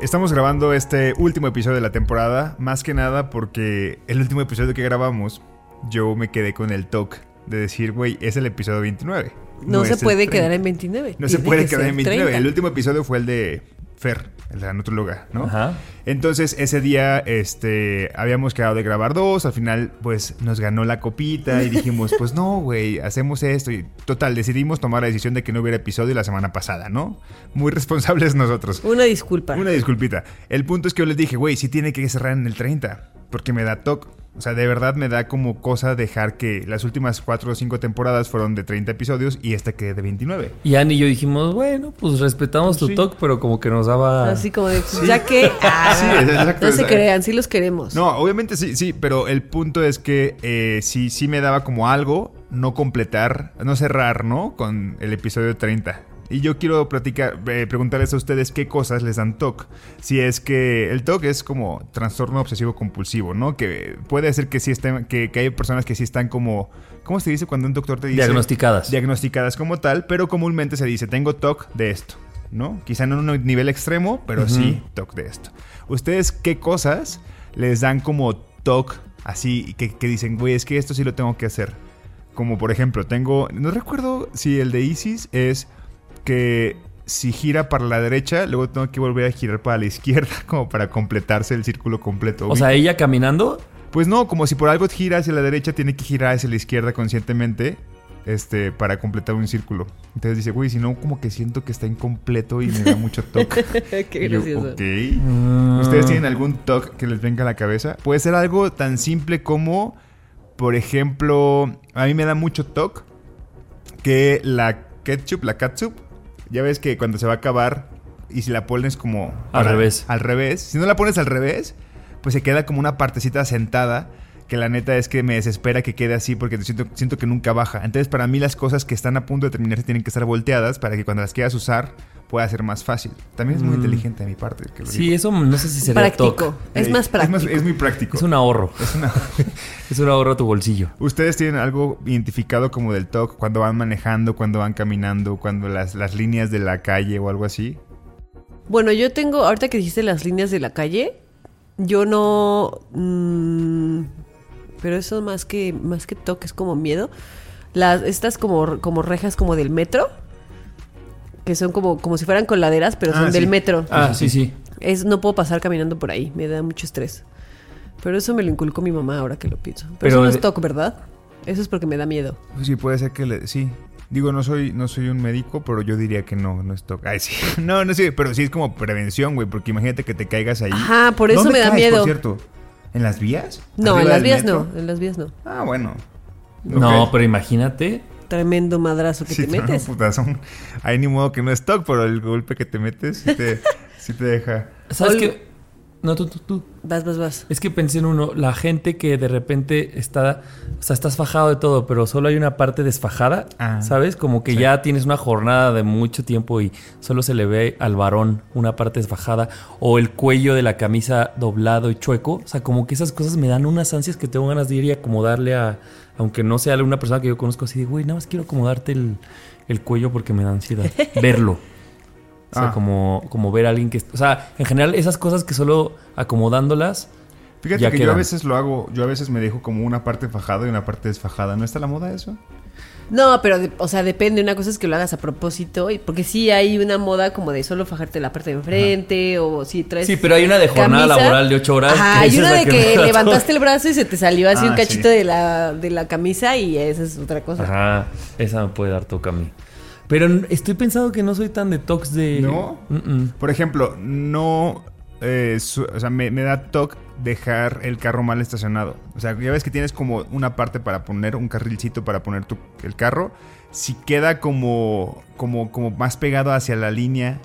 Estamos grabando este último episodio de la temporada, más que nada porque el último episodio que grabamos, yo me quedé con el toque de decir, güey, es el episodio 29. no, se es el puede 30. quedar en 29. No se puede que quedar en 29. 30. El último episodio fue el de Fer, el de la nutróloga, ¿no? Ajá. Entonces ese día este, habíamos quedado de grabar dos, al final pues nos ganó la copita y dijimos pues no, güey, hacemos esto y total, decidimos tomar la decisión de que no hubiera episodio la semana pasada, ¿no? Muy responsables nosotros. Una disculpa. Una disculpita. El punto es que yo les dije, güey, sí tiene que cerrar en el 30, porque me da toque. O sea, de verdad me da como cosa dejar que las últimas cuatro o cinco temporadas fueron de 30 episodios y esta quede de 29. Y Annie y yo dijimos, bueno, pues respetamos tu Sí. toque, pero como que nos daba... Así como de, ya que... ah, Sí, exacto, no se exacto. crean, sí los queremos. No, obviamente sí, sí, pero el punto es que eh, sí, sí me daba como algo no completar, no cerrar, ¿no? Con el episodio 30. Y yo quiero platicar, eh, preguntarles a ustedes qué cosas les dan TOC. Si es que el TOC es como trastorno obsesivo compulsivo, ¿no? Que puede ser que sí estén, que, que hay personas que sí están como, ¿cómo se dice cuando un doctor te dice? Diagnosticadas. Diagnosticadas como tal, pero comúnmente se dice, tengo TOC de esto, ¿no? Quizá no en un nivel extremo, pero sí TOC de esto. ¿Ustedes qué cosas les dan como TOC así que, que dicen, güey, es que esto sí lo tengo que hacer? Como por ejemplo, tengo, no recuerdo si el de Isis es que si gira para la derecha, luego tengo que volver a girar para la izquierda como para completarse el círculo completo. O sea, ella caminando... Pues no, como si por algo gira hacia la derecha, tiene que girar hacia la izquierda conscientemente este, para completar un círculo. Entonces dice, güey, si no, como que siento que está incompleto y me da mucho toque. Qué yo, gracioso. ok. Mm. ¿Ustedes tienen algún toque que les venga a la cabeza? Puede ser algo tan simple como, por ejemplo, a mí me da mucho toque que la ketchup, la catsup, ya ves que cuando se va a acabar y si la pones como... Al revés. Al revés. Si no la pones al revés, pues se queda como una partecita sentada que la neta es que me desespera que quede así porque siento, siento que nunca baja. Entonces para mí las cosas que están a punto de terminarse tienen que estar volteadas para que cuando las quieras usar pueda ser más fácil. También es muy Mm. inteligente de mi parte. que lo Sí, digo. eso no sé si sería Práctico. toque. Es Eh, más práctico. Es, muy práctico. Es un ahorro. Es una- Es un ahorro a tu bolsillo. ¿Ustedes tienen algo identificado como del TOC cuando van manejando, cuando van caminando, cuando las, las líneas de la calle o algo así? Bueno, yo tengo, ahorita que dijiste las líneas de la calle, yo no... mm, pero eso más que, más que toque es como miedo. Las, estas como, como rejas como del metro, que son como, como si fueran coladeras, pero son Ah, del sí. metro. Ah, sí, sí. Es, no puedo pasar caminando por ahí, me da mucho estrés. Pero eso me lo inculcó mi mamá ahora que lo pienso. Pero, Pero eso no es TOC, ¿verdad? Eso es porque me da miedo. Pues sí, puede ser que le, sí. Digo, no soy, no soy un médico, pero yo diría que no, no es TOC. Ay, sí. No, no sé, pero sí es como prevención, güey, porque imagínate que te caigas ahí. Ajá, por eso ¿Dónde me da miedo. por cierto? ¿En las vías? No, en ¿Arriba las vías metro? no, en las vías no. Ah, bueno. No, pero imagínate. Tremendo madrazo que Sí, te metes. putazón. Ahí ni modo que no es TOC, pero el golpe que te metes sí te, sí te deja. ¿Sabes qué? No, tú, tú, tú. Vas, vas, vas. Es que pensé en uno, la gente que de repente está, o sea, estás fajado de todo, pero solo hay una parte desfajada, Ah, ¿sabes? Como que sí. ya tienes una jornada de mucho tiempo y solo se le ve al varón una parte desfajada o el cuello de la camisa doblado y chueco, o sea, como que esas cosas me dan unas ansias que tengo ganas de ir y acomodarle a, aunque no sea una persona que yo conozco así de, güey, nada más quiero acomodarte el, el cuello porque me da ansiedad, verlo. O sea, Ah. como, como ver a alguien que... O sea, en general esas cosas que solo acomodándolas Fíjate ya que yo a veces lo hago, yo a veces me dejo como una parte fajada y una parte desfajada. ¿No está la moda eso? No, pero, de- o sea, depende. Una cosa es que lo hagas a propósito. y Porque sí hay una moda como de solo fajarte la parte de enfrente. O si traes. Sí, pero hay una de jornada camisa. laboral de ocho horas. Ajá, que hay una de que levantaste el brazo y se te salió así Ah, un cachito sí. de, la, de la camisa. Y esa es otra cosa. Ajá, esa me puede dar toque a mí. Pero estoy pensando que no soy tan de tox de. ¿No? Por ejemplo, no. eh, su- o sea, me, me da toque dejar el carro mal estacionado. O sea, ya ves que tienes como una parte para poner un carrilcito para poner tu, el carro. Si queda como, como, como más pegado hacia la línea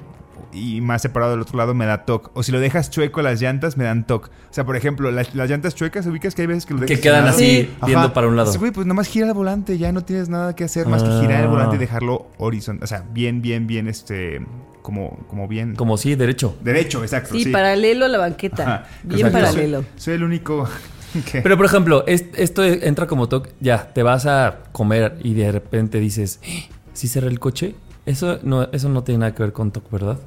y más separado del otro lado, me da toque. O si lo dejas chueco las llantas, me dan toque. O sea, por ejemplo, las, las llantas chuecas, ubicas que hay veces que lo Que dejas quedan estacionado? así, Sí. viendo Ajá. para un lado. Dices, Güey, pues nomás gira el volante, ya no tienes nada que hacer más que girar el Ah. volante y dejarlo horizontal. O sea, bien, bien, bien, este. Como, como bien. Como sí, derecho. Derecho, exacto. Sí, sí. paralelo a la banqueta. Ajá. Bien Exacto. paralelo. Soy, soy el único que. Pero por ejemplo, es- esto entra como toque. Ya, te vas a comer y de repente dices, ¿sí cerré el coche? Eso no, eso no tiene nada que ver con toque, ¿verdad?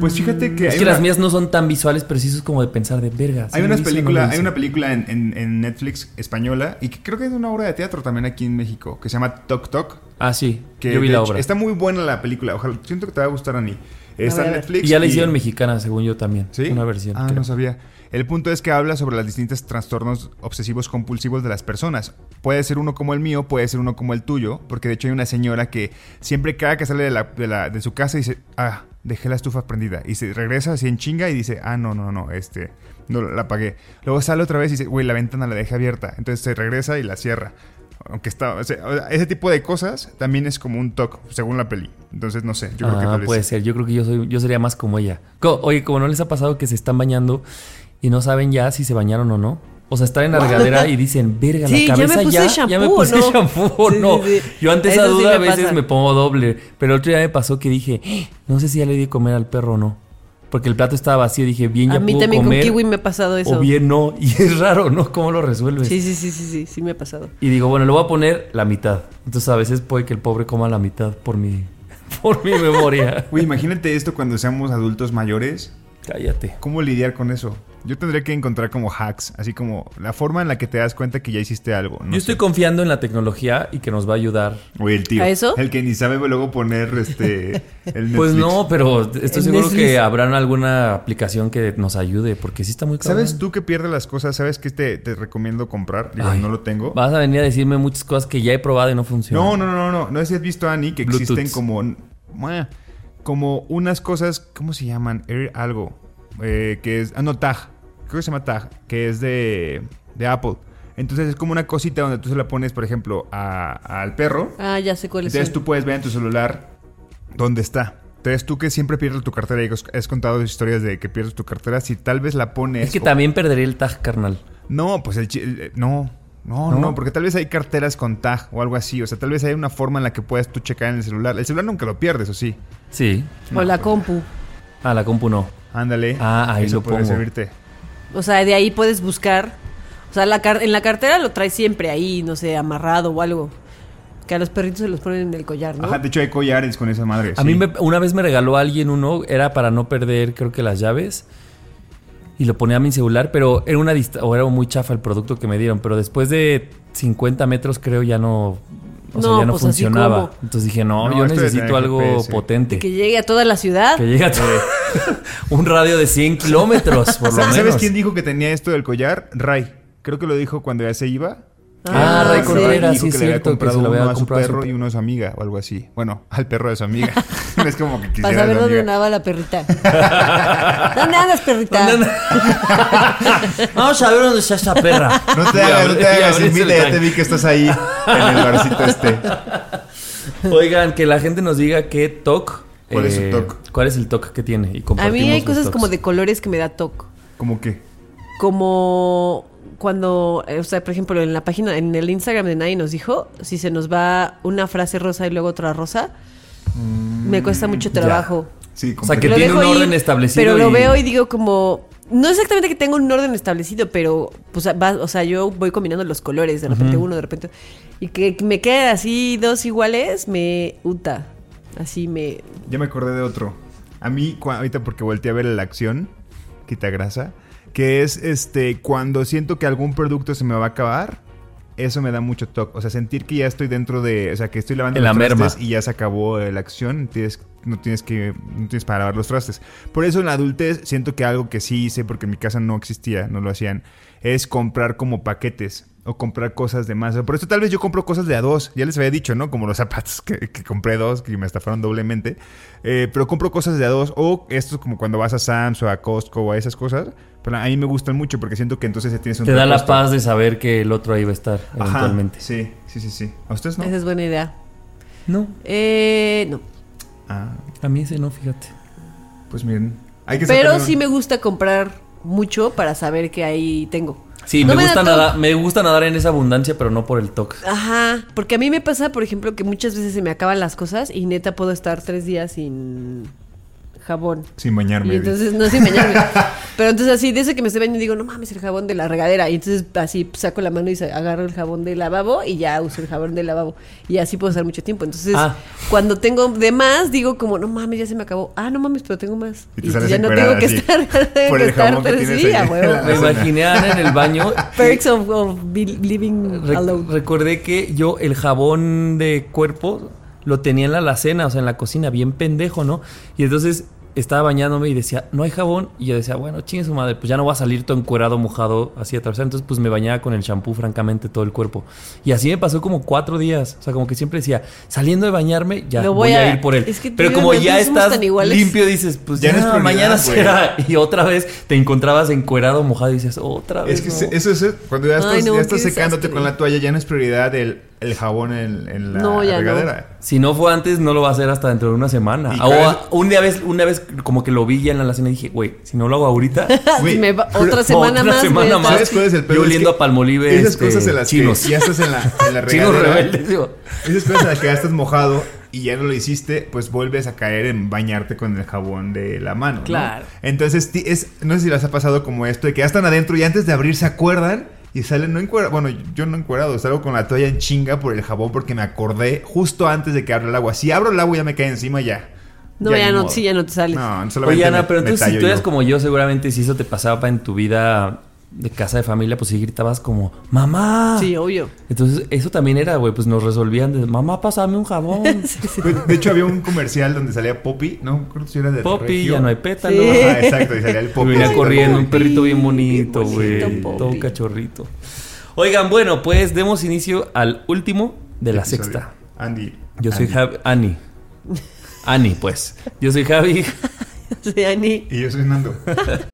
pues fíjate que. es hay que una- las mías no son tan visuales, pero sí es como de pensar de verga. ¿sí Hay no películas, lo hay una película en, en- en Netflix española y que creo que es una obra de teatro también aquí en México que se llama Tok Tok. Ah, sí, Que yo vi la hecho, obra. Está muy buena la película. Ojalá, siento que te va a gustar, Ani. voy Está a en. Netflix. Y ya la hicieron mexicana, según yo también. ¿Sí? Una versión. Ah, creo. no sabía. El punto es que habla sobre los distintos trastornos obsesivos compulsivos de las personas. Puede ser uno como el mío, puede ser uno como el tuyo, porque de hecho hay una señora que siempre cada que sale de, la- de la- de su casa dice, ah, dejé la estufa prendida. Y se regresa así en chinga y dice, ah, no, no, no, este, no la apagué. Luego sale otra vez y dice, güey, la ventana la dejé abierta. Entonces se regresa y la cierra. Aunque está, o sea, ese tipo de cosas también es como un toque, según la peli. Entonces, no sé, yo creo que ah, tal puede ser. Yo creo que yo soy, yo sería más como ella. Oye, como no les ha pasado que se están bañando y no saben ya si se bañaron o no. O sea, están en la regadera y dicen, verga, Sí, la ya me cabeza puse ya, shampoo, ya me puse ¿no? shampoo o Sí, no. sí, sí. Yo ante esa duda a veces pasa. me pongo doble. Pero el otro día me pasó que dije, "Eh, no sé si ya le di de comer al perro o no. Porque el plato estaba vacío. Dije, bien, ya A mí puedo también comer. con kiwi me ha pasado eso. O bien no. Y es raro, ¿no? ¿Cómo lo resuelves? Sí, sí, sí, sí, sí, sí me ha pasado. Y digo, bueno, le voy a poner la mitad. Entonces a veces puede que el pobre coma la mitad por mi, por mi memoria. Güey, imagínate esto cuando seamos adultos mayores. Cállate. ¿Cómo lidiar con eso? Yo tendría que encontrar como hacks, así como la forma en la que te das cuenta que ya hiciste algo. No Yo estoy sé. confiando en la tecnología y que nos va a ayudar. Güey, el tío. ¿A eso? El que ni sabe luego poner este. El Pues no, pero estoy seguro Netflix. que habrán alguna aplicación que nos ayude, porque sí está muy cabrón. ¿Sabes tú que pierdes las cosas? ¿Sabes qué te, te recomiendo comprar? Digo, Ay, no lo tengo. Vas a venir a decirme muchas cosas que ya he probado y no funcionan. No, no, no, no, no. No sé si has visto, Ani, que Bluetooth. existen como. Como unas cosas. ¿Cómo se llaman? Air algo. eh, que es. Ah, no, Tag. Creo que se llama Tag. Que es de. De Apple. Entonces es como una cosita donde tú se la pones, por ejemplo, a- al perro. Ah, ya sé cuál es. Entonces tú puedes ver en tu celular dónde está. Entonces tú que siempre pierdes tu cartera y has- contado historias de que pierdes tu cartera, si tal vez la pones... Es que o- también perderé el tag, carnal. No, pues el... el- no, no, no, ¿No? porque tal vez hay carteras con tag o algo así. O sea, tal vez hay una forma en la que puedas tú checar en el celular. El celular nunca lo pierdes, ¿o sí? Sí. O la compu. Ah, la compu no. Ándale. Ah, ahí Eso lo puede pongo. servirte. O sea, de ahí puedes buscar. O sea, la car- en la cartera lo traes siempre ahí, no sé, amarrado o algo. Que a los perritos se los ponen en el collar, ¿no? Ajá, de hecho hay collares con esa madre. A sí. mí me- una vez me regaló alguien uno, era para no perder, creo que las llaves. Y lo ponía a mi celular, pero era una o era muy chafa el producto que me dieron. Pero después de 50 metros, creo ya no. O sea, No, ya no pues funcionaba. como- Entonces dije, no, No, yo necesito algo GPS. potente. Que llegue a toda la ciudad. Que llegue a todo- un radio de 100 kilómetros, por lo ¿Sabes menos. quién dijo que tenía esto del collar? Ray. Creo que lo dijo cuando ya se iba. Ah, Ah, Ray sí. Contreras, dijo sí que es le había cierto, que comprado se lo había uno a su comprado a su perro pe- y uno a su amiga o algo así. Bueno, al perro de su amiga. Es como que quisiera Para saber dónde andaba la perrita. ¿Dónde andas, perrita? Vamos a ver dónde está esta perra. No te hagas, no te hagas, Silvia, ya te vi que estás ahí en el barcito este. Oigan, que la gente nos diga qué TOC. ¿Cuál es su TOC? ¿Cuál es el TOC que tiene? Y A compartimos mí hay los cosas TOCs. como de colores que me da toque. ¿Cómo qué? Como cuando, eh, o sea, por ejemplo, en la página, en el Instagram de Nadie nos dijo, si se nos va una frase rosa y luego otra rosa, me cuesta mucho trabajo. Sí, O sea, que Lo tiene dejo un orden establecido. Pero lo veo y digo como... No exactamente que tenga un orden establecido, pero pues va, o sea, yo voy combinando los colores, de repente uno, de repente... Y que me queden así dos iguales, me uta. Así me... Ya me acordé de otro. A mí, ahorita porque volteé a ver la acción, quita grasa, que es este cuando siento que algún producto se me va a acabar, eso me da mucho toque. O sea, sentir que ya estoy dentro de, o sea, que estoy lavando En la los merma. trastes y ya se acabó la acción, tienes, no tienes que no tienes para lavar los trastes. Por eso en la adultez siento que algo que sí hice porque en mi casa no existía, no lo hacían, es comprar como paquetes o comprar cosas de más. Por eso tal vez yo compro cosas de a dos. Ya les había dicho, ¿no? Como los zapatos que, que compré dos, que me estafaron doblemente. Eh, pero compro cosas de a dos. O esto es como cuando vas a Sam's o a Costco o a esas cosas. Pero a mí me gustan mucho porque siento que entonces tienes un Te da la paz de saber que el otro ahí va a estar Ajá, eventualmente. Sí, sí, sí, sí. ¿A ustedes no? Esa es buena idea. No, Eh, no. Ah, a mí ese no, fíjate. pues miren. Hay que Pero sí me gusta comprar mucho para saber que ahí tengo. Sí, No me, gusta nadar, me gusta nadar en esa abundancia, pero no por el toque. Ajá, porque a mí me pasa, por ejemplo, que muchas veces se me acaban las cosas y neta puedo estar tres días sin jabón. Sin bañarme. Y entonces, no sin bañarme. Pero entonces así, desde que me estoy bañando digo, no mames, el jabón de la regadera. Y entonces así saco la mano y agarro el jabón del lavabo y ya uso el jabón del lavabo. Y así puedo estar mucho tiempo. Entonces, Ah. cuando tengo de más, digo como, no mames, ya se me acabó. Ah, no mames, pero tengo más. Y te Y, sales ya no tengo que así, estar, por el jabón que tienes ahí. Me imaginé Ana en el baño. Perks of, living Re- alone. recordé que yo el jabón de cuerpo lo tenía en la alacena, o sea, en la cocina, bien pendejo, ¿no? Y entonces estaba bañándome y decía, no hay jabón. Y yo decía, bueno, chingue su madre, pues ya no va a salir todo encuerado, mojado, así atravesado. Entonces, pues me bañaba con el shampoo, francamente, todo el cuerpo. Y así me pasó como cuatro días. O sea, como que siempre decía, saliendo de bañarme, ya voy, voy a, a- ir por él. es que Pero como ya estás limpio, dices, pues Ya ya, no es prioridad, mañana será. Y otra vez te encontrabas encuerado, mojado y dices, otra vez. Es que no". se- eso es cuando ya Ay, estás, no, ya estás secándote desastre. con la toalla, ya no es prioridad el, el jabón en, en la No, ya no. regadera. Si no fue antes, no lo va a hacer hasta dentro de una semana. ¿Y O cuál a- es? un día vez, una vez como que lo vi ya en la alacena y dije, güey, si no lo hago ahorita, Me va- otra semana otra más. semana más. ¿Sabes cuál es el pedo? Yo Es oliendo que a palmolive, Esas este, cosas en las chinos. que ya estás en la, en la Chinos regadera. rebeldes, digo. Esas cosas en las que ya estás mojado y ya no lo hiciste, pues vuelves a caer en bañarte con el jabón de la mano. ¿no? Claro. Entonces, es, no sé si les ha pasado como esto, de que ya están adentro y antes de abrir se acuerdan y salen no encuerados. Bueno, yo no encuerado, salgo con la toalla en chinga por el jabón porque me acordé justo antes de que abra el agua. Si abro el agua ya me cae encima ya. No, ya, no, modo. sí, ya no te sales. No, solamente Oye, Ana, pero me entonces si tú eres como yo, seguramente si eso te pasaba en tu vida de casa de familia, pues sí gritabas como, mamá. Sí, obvio. Entonces, eso también era, güey, pues nos resolvían de, mamá, pásame un jabón. Pues, De hecho, había un comercial donde salía Poppy, no acuerdo si era de Poppy, Regio. ya no hay pétalo. Sí. Ajá, exacto, y salía el Y Poppy. venía corriendo, un perrito bien bonito, güey. Todo cachorrito. Oigan, bueno, pues demos inicio al último de la Episodio. sexta. Andy. Yo soy Andy. Javi. Ani. Ani, pues. Yo soy Javi. Sí, Ani. Y yo soy Nando.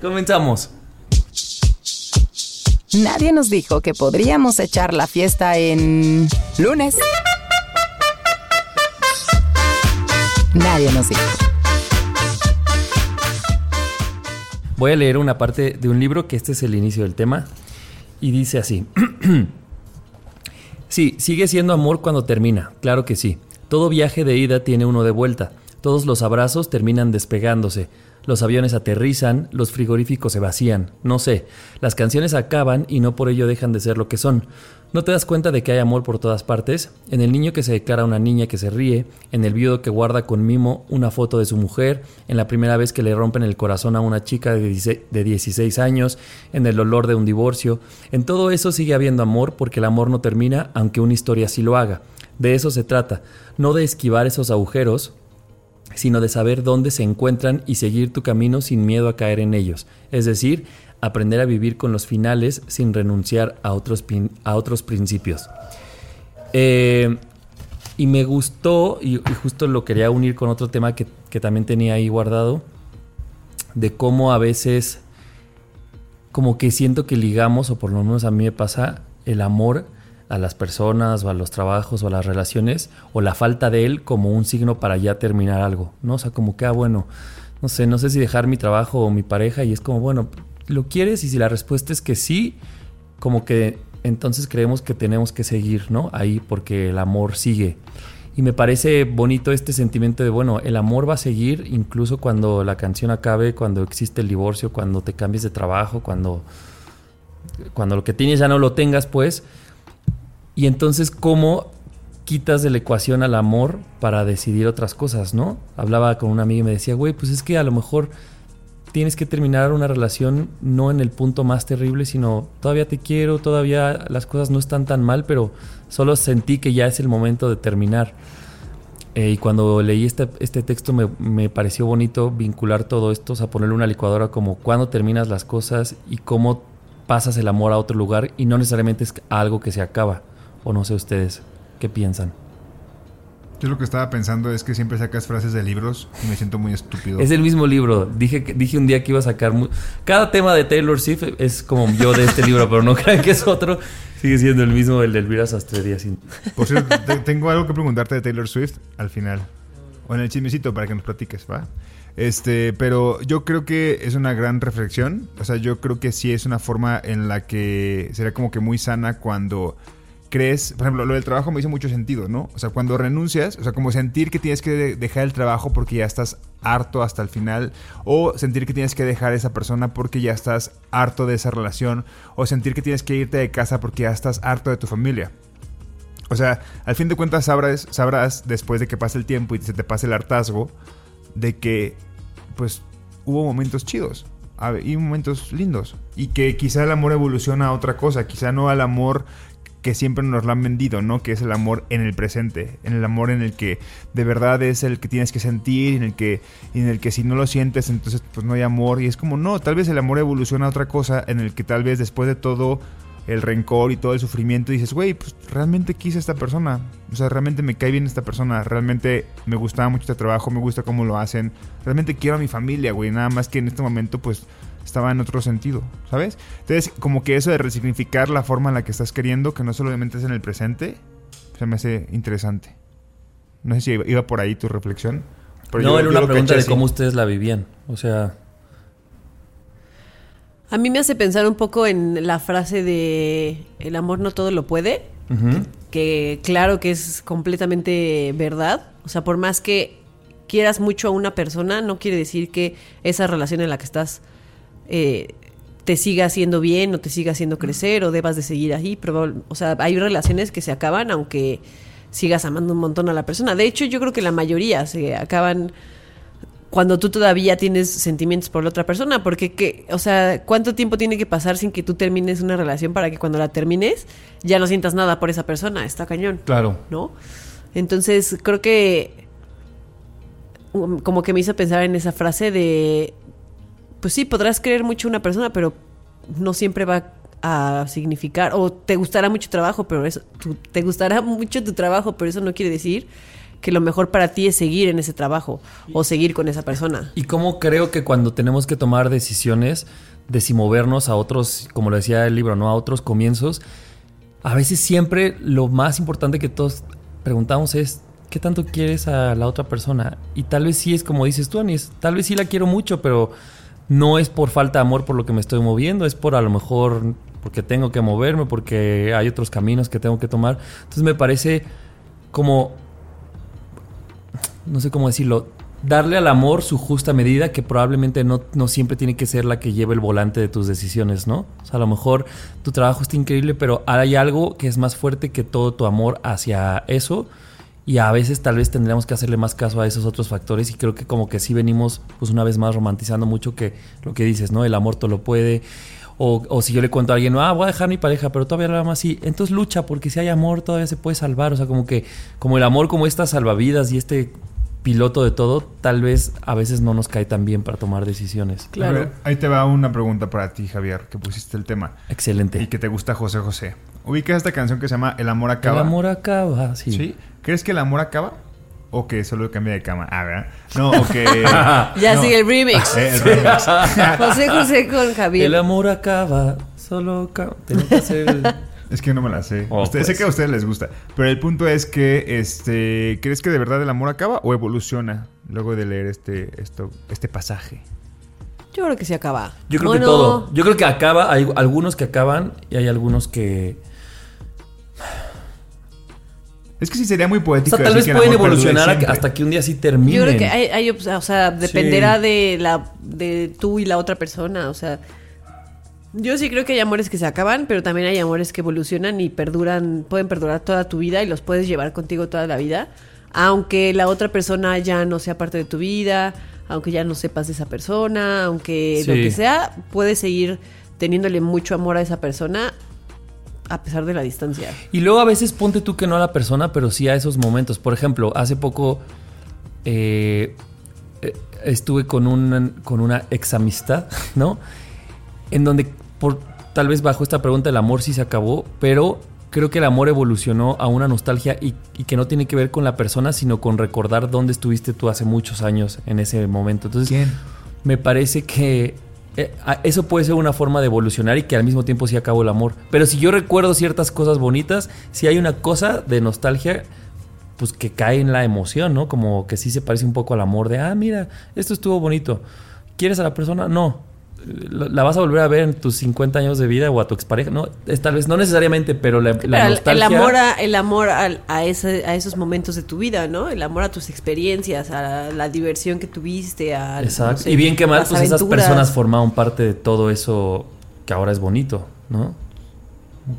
Comenzamos. Nadie nos dijo que podríamos echar la fiesta en lunes. Nadie nos dijo. Voy a leer una parte de un libro que este es el inicio del tema. Y dice así. sí, sigue siendo amor cuando termina, claro que sí. Todo viaje de ida tiene uno de vuelta. Todos los abrazos terminan despegándose. Los aviones aterrizan, los frigoríficos se vacían. No sé, las canciones acaban y no por ello dejan de ser lo que son. ¿No te das cuenta de que hay amor por todas partes? En el niño que se declara una niña que se ríe, en el viudo que guarda con mimo una foto de su mujer, en la primera vez que le rompen el corazón a una chica de 16 de 16 años, en el olor de un divorcio. En todo eso sigue habiendo amor porque el amor no termina aunque una historia sí lo haga. De eso se trata, no de esquivar esos agujeros, sino de saber dónde se encuentran y seguir tu camino sin miedo a caer en ellos. Es decir, aprender a vivir con los finales sin renunciar a otros, a otros principios. Eh, y me gustó, y, y justo lo quería unir con otro tema que, que también tenía ahí guardado, de cómo a veces, como que siento que ligamos, o por lo menos a mí me pasa, el amor a las personas o a los trabajos o a las relaciones o la falta de él como un signo para ya terminar algo, ¿no? O sea, como que, ah, bueno, no sé, no sé si dejar mi trabajo o mi pareja y es como, bueno, ¿lo quieres? Y si la respuesta es que sí, como que entonces creemos que tenemos que seguir, ¿no? Ahí porque el amor sigue. Y me parece bonito este sentimiento de, bueno, el amor va a seguir incluso cuando la canción acabe, cuando existe el divorcio, cuando te cambies de trabajo, cuando, cuando lo que tienes ya no lo tengas, pues. Y entonces, ¿cómo quitas de la ecuación al amor para decidir otras cosas, no? Hablaba con una amiga y me decía, güey, pues es que a lo mejor tienes que terminar una relación no en el punto más terrible, sino todavía te quiero, todavía las cosas no están tan mal, pero Solo sentí que ya es el momento de terminar. Eh, y cuando leí este, este texto me, me, pareció bonito vincular todo esto, o sea, ponerle una licuadora como cuando terminas las cosas y cómo pasas el amor a otro lugar y no necesariamente es algo que se acaba. O no sé ustedes, ¿qué piensan? Yo lo que estaba pensando es que siempre sacas frases de libros y me siento muy estúpido. Es el mismo libro. Dije, dije un día que iba a sacar... Cada tema de Taylor Swift es como yo de este libro, pero no crean que es otro. Sigue siendo el mismo, el de Elvira Sastrería. Por cierto, tengo algo que preguntarte de Taylor Swift al final. O en el chismecito para que nos platiques, ¿va? Este, pero yo creo que es una gran reflexión. O sea, yo creo que sí es una forma en la que sería como que muy sana cuando crees, por ejemplo, lo del trabajo me hizo mucho sentido, ¿no? O sea, cuando renuncias, o sea, como sentir que tienes que dejar el trabajo porque ya estás harto hasta el final, o sentir que tienes que dejar a esa persona porque ya estás harto de esa relación, o sentir que tienes que irte de casa porque ya estás harto de tu familia. O sea, al fin de cuentas sabrás, sabrás después de que pase el tiempo y se te pase el hartazgo, de que, pues, hubo momentos chidos y momentos lindos. Y que quizá el amor evoluciona a otra cosa, quizá no al amor que siempre nos lo han vendido, ¿no? Que es el amor en el presente, en el amor en el que de verdad es el que tienes que sentir, en el que, en el que si no lo sientes, entonces pues no hay amor. Y es como, no, tal vez el amor evoluciona a otra cosa en el que tal vez después de todo el rencor y todo el sufrimiento dices, güey, pues realmente quise a esta persona. O sea, realmente me cae bien esta persona. Realmente me gustaba mucho este trabajo, me gusta cómo lo hacen. Realmente quiero a mi familia, güey. Nada más que en este momento, pues estaba en otro sentido, ¿sabes? Entonces, como que eso de resignificar la forma en la que estás queriendo, que no solamente es en el presente, se me hace interesante. No sé si iba por ahí tu reflexión. no, era una pregunta de cómo ustedes la vivían. O sea... A mí me hace pensar un poco en la frase de el amor no todo lo puede, que claro que es completamente verdad. O sea, por más que quieras mucho a una persona, no quiere decir que esa relación en la que estás eh, te siga haciendo bien o te siga haciendo crecer o debas de seguir ahí. o sea, hay relaciones que se acaban aunque sigas amando un montón a la persona. De hecho, yo creo que la mayoría se acaban cuando tú todavía tienes sentimientos por la otra persona, porque que, o sea, ¿cuánto tiempo tiene que pasar sin que tú termines una relación para que cuando la termines ya no sientas nada por esa persona? Está cañón. Claro. ¿No? Entonces, creo que um, como que me hizo pensar en esa frase de pues sí, podrás creer mucho una persona, pero no siempre va a significar, o te gustará mucho trabajo, pero eso, te gustará mucho tu trabajo, pero eso no quiere decir que lo mejor para ti es seguir en ese trabajo o seguir con esa persona. Y cómo creo que cuando tenemos que tomar decisiones de si movernos a otros, como lo decía el libro, ¿no? A otros comienzos, a veces siempre lo más importante que todos preguntamos es, ¿qué tanto quieres a la otra persona? Y tal vez sí es como dices tú, Anis, tal vez sí la quiero mucho, pero no es por falta de amor por lo que me estoy moviendo, es por a lo mejor porque tengo que moverme, porque hay otros caminos que tengo que tomar. Entonces me parece como, no sé cómo decirlo, darle al amor su justa medida que probablemente no, no, siempre tiene que ser la que lleve el volante de tus decisiones, ¿no? O sea, a lo mejor tu trabajo está increíble, pero hay algo que es más fuerte que todo tu amor hacia eso y a veces tal vez tendríamos que hacerle más caso a esos otros factores y creo que como que sí venimos pues una vez más romantizando mucho que lo que dices, ¿no? El amor todo lo puede. O, o si yo le cuento a alguien, ah, voy a dejar mi pareja, pero todavía lo amo así, entonces lucha porque si hay amor todavía se puede salvar. O sea, como que como el amor como estas salvavidas y este piloto de todo, tal vez a veces no nos cae tan bien para tomar decisiones. Claro. ahí te va una pregunta para ti, Javier, que pusiste el tema. Excelente. Y que te gusta José José. Ubicas esta canción que se llama El amor acaba. El amor acaba, sí. ¿Sí? ¿Crees que el amor acaba? O que solo cambia de cama. Ah, ¿verdad? No, o que. ya sigue el remix. Eh, el remix. José José con Javier. El amor acaba, solo Tengo que hacer Es que no me la sé. Oh, Sé pues. que a ustedes les gusta. Pero el punto es que, este, ¿crees que de verdad el amor acaba o evoluciona luego de leer este, esto, este pasaje? Yo creo que se acaba. Yo creo Bueno, que todo. Yo creo que acaba, hay algunos que acaban y hay algunos que... Es que sí sería muy O poético. sea, tal vez pueden evolucionar hasta que un día sí terminen. Yo creo que hay, hay o sea, dependerá de la de tú y la otra persona, o sea, yo sí creo que hay amores que se acaban, pero también hay amores que evolucionan y perduran, pueden perdurar toda tu vida y los puedes llevar contigo toda la vida, aunque la otra persona ya no sea parte de tu vida, aunque ya no sepas de esa persona, aunque lo que sea, puedes seguir teniéndole mucho amor a esa persona a pesar de la distancia. Y luego a veces ponte tú que no a la persona, pero sí a esos momentos. Por ejemplo, hace poco eh, eh, estuve con, un, con una ex amistad, ¿no? En donde, por, tal vez bajo esta pregunta, el amor sí se acabó, pero creo que el amor evolucionó a una nostalgia y, y que no tiene que ver con la persona, sino con recordar dónde estuviste tú hace muchos años en ese momento. Entonces, ¿Quién? me parece que eso puede ser una forma de evolucionar y que al mismo tiempo sí acabó el amor. Pero si yo recuerdo ciertas cosas bonitas, si hay una cosa de nostalgia, pues que cae en la emoción, ¿no? Como que sí se parece un poco al amor de, ah, mira, esto estuvo bonito. ¿Quieres a la persona? No. La vas a volver a ver en tus 50 años de vida o a tu expareja. No, es, tal vez no necesariamente, pero la, la Pero el- nostalgia. el amor, a, el amor a, ese- a esos momentos de tu vida, ¿no? El amor a tus experiencias, a la, diversión que tuviste, a... Exacto. no sé, y bien que mal, pues esas personas formaron parte de todo eso que ahora es bonito, ¿no?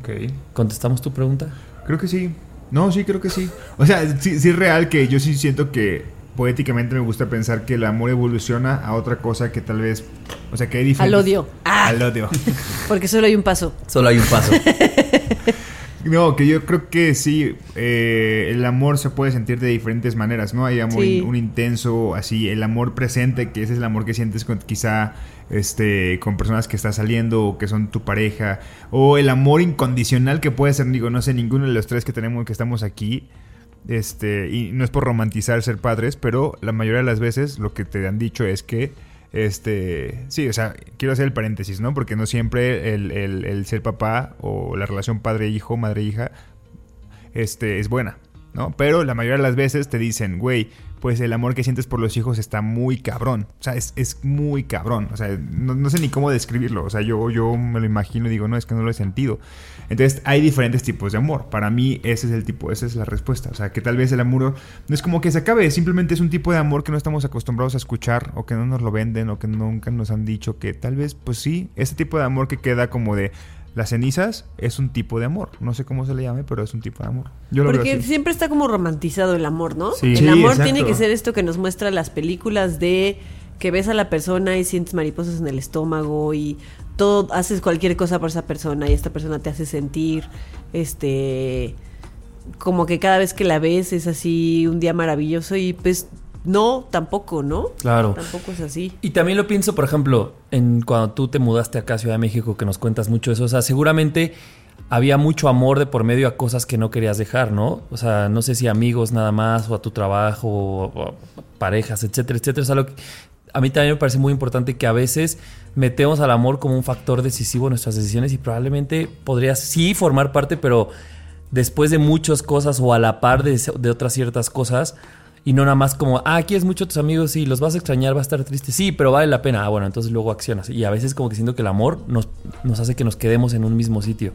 Ok. ¿Contestamos tu pregunta? Creo que sí. No, sí, creo que sí. O sea, sí, sí es real que yo sí siento que poéticamente me gusta pensar que el amor evoluciona a otra cosa que tal vez... O sea, que hay diferentes... Al odio. Ah. Al odio. Porque solo hay un paso. Solo hay un paso. No, que yo creo que sí, eh, el amor se puede sentir de diferentes maneras, ¿no? Hay amor, Sí. in- un intenso, así, el amor presente, que ese es el amor que sientes con quizá este, con personas que estás saliendo o que son tu pareja, o el amor incondicional que puede ser, digo, no sé, ninguno de los tres que tenemos, que estamos aquí, este, y no es por romantizar ser padres, pero la mayoría de las veces lo que te han dicho es que, este, sí, o sea, quiero hacer el paréntesis, ¿no? Porque no siempre el, el- ser papá o la relación padre-hijo, madre-hija, este, es buena, ¿no? Pero la mayoría de las veces te dicen, güey, pues el amor que sientes por los hijos está muy cabrón. O sea, es, es muy cabrón. O sea, no, sé ni cómo describirlo. O sea, yo, yo me lo imagino y digo, no, es que no lo he sentido. Entonces, hay diferentes tipos de amor. Para mí, ese es el tipo, esa es la respuesta. O sea, que tal vez el amor no es como que se acabe, simplemente es un tipo de amor que no estamos acostumbrados a escuchar, o que no nos lo venden, o que nunca nos han dicho que tal vez, pues sí, ese tipo de amor que queda como de las cenizas es un tipo de amor. No sé cómo se le llame, pero es un tipo de amor. Yo lo veo Porque así. siempre está como romantizado el amor, ¿no? Sí. el Sí, amor exacto. tiene que ser esto que nos muestra las películas de que ves a la persona y sientes mariposas en el estómago y todo haces cualquier cosa por esa persona y esta persona te hace sentir este como que cada vez que la ves es así un día maravilloso y pues no, tampoco, ¿no? Claro. Tampoco es así. Y también lo pienso, por ejemplo, en cuando tú te mudaste acá a Ciudad de México, que nos cuentas mucho eso. O sea, seguramente había mucho amor de por medio a cosas que no querías dejar, ¿no? O sea, no sé si amigos nada más, o a tu trabajo, o, parejas, etcétera, etcétera. O sea, lo que- a mí también me parece muy importante que a veces metemos al amor como un factor decisivo en nuestras decisiones y probablemente podría sí formar parte, pero después de muchas cosas o a la par de, de otras ciertas cosas. Y no nada más como, ah, quieres mucho a tus amigos, sí, los vas a extrañar, va a estar triste, sí, pero vale la pena. Ah, bueno, entonces luego accionas. Y a veces como que siento que el amor nos, nos hace que nos quedemos en un mismo sitio.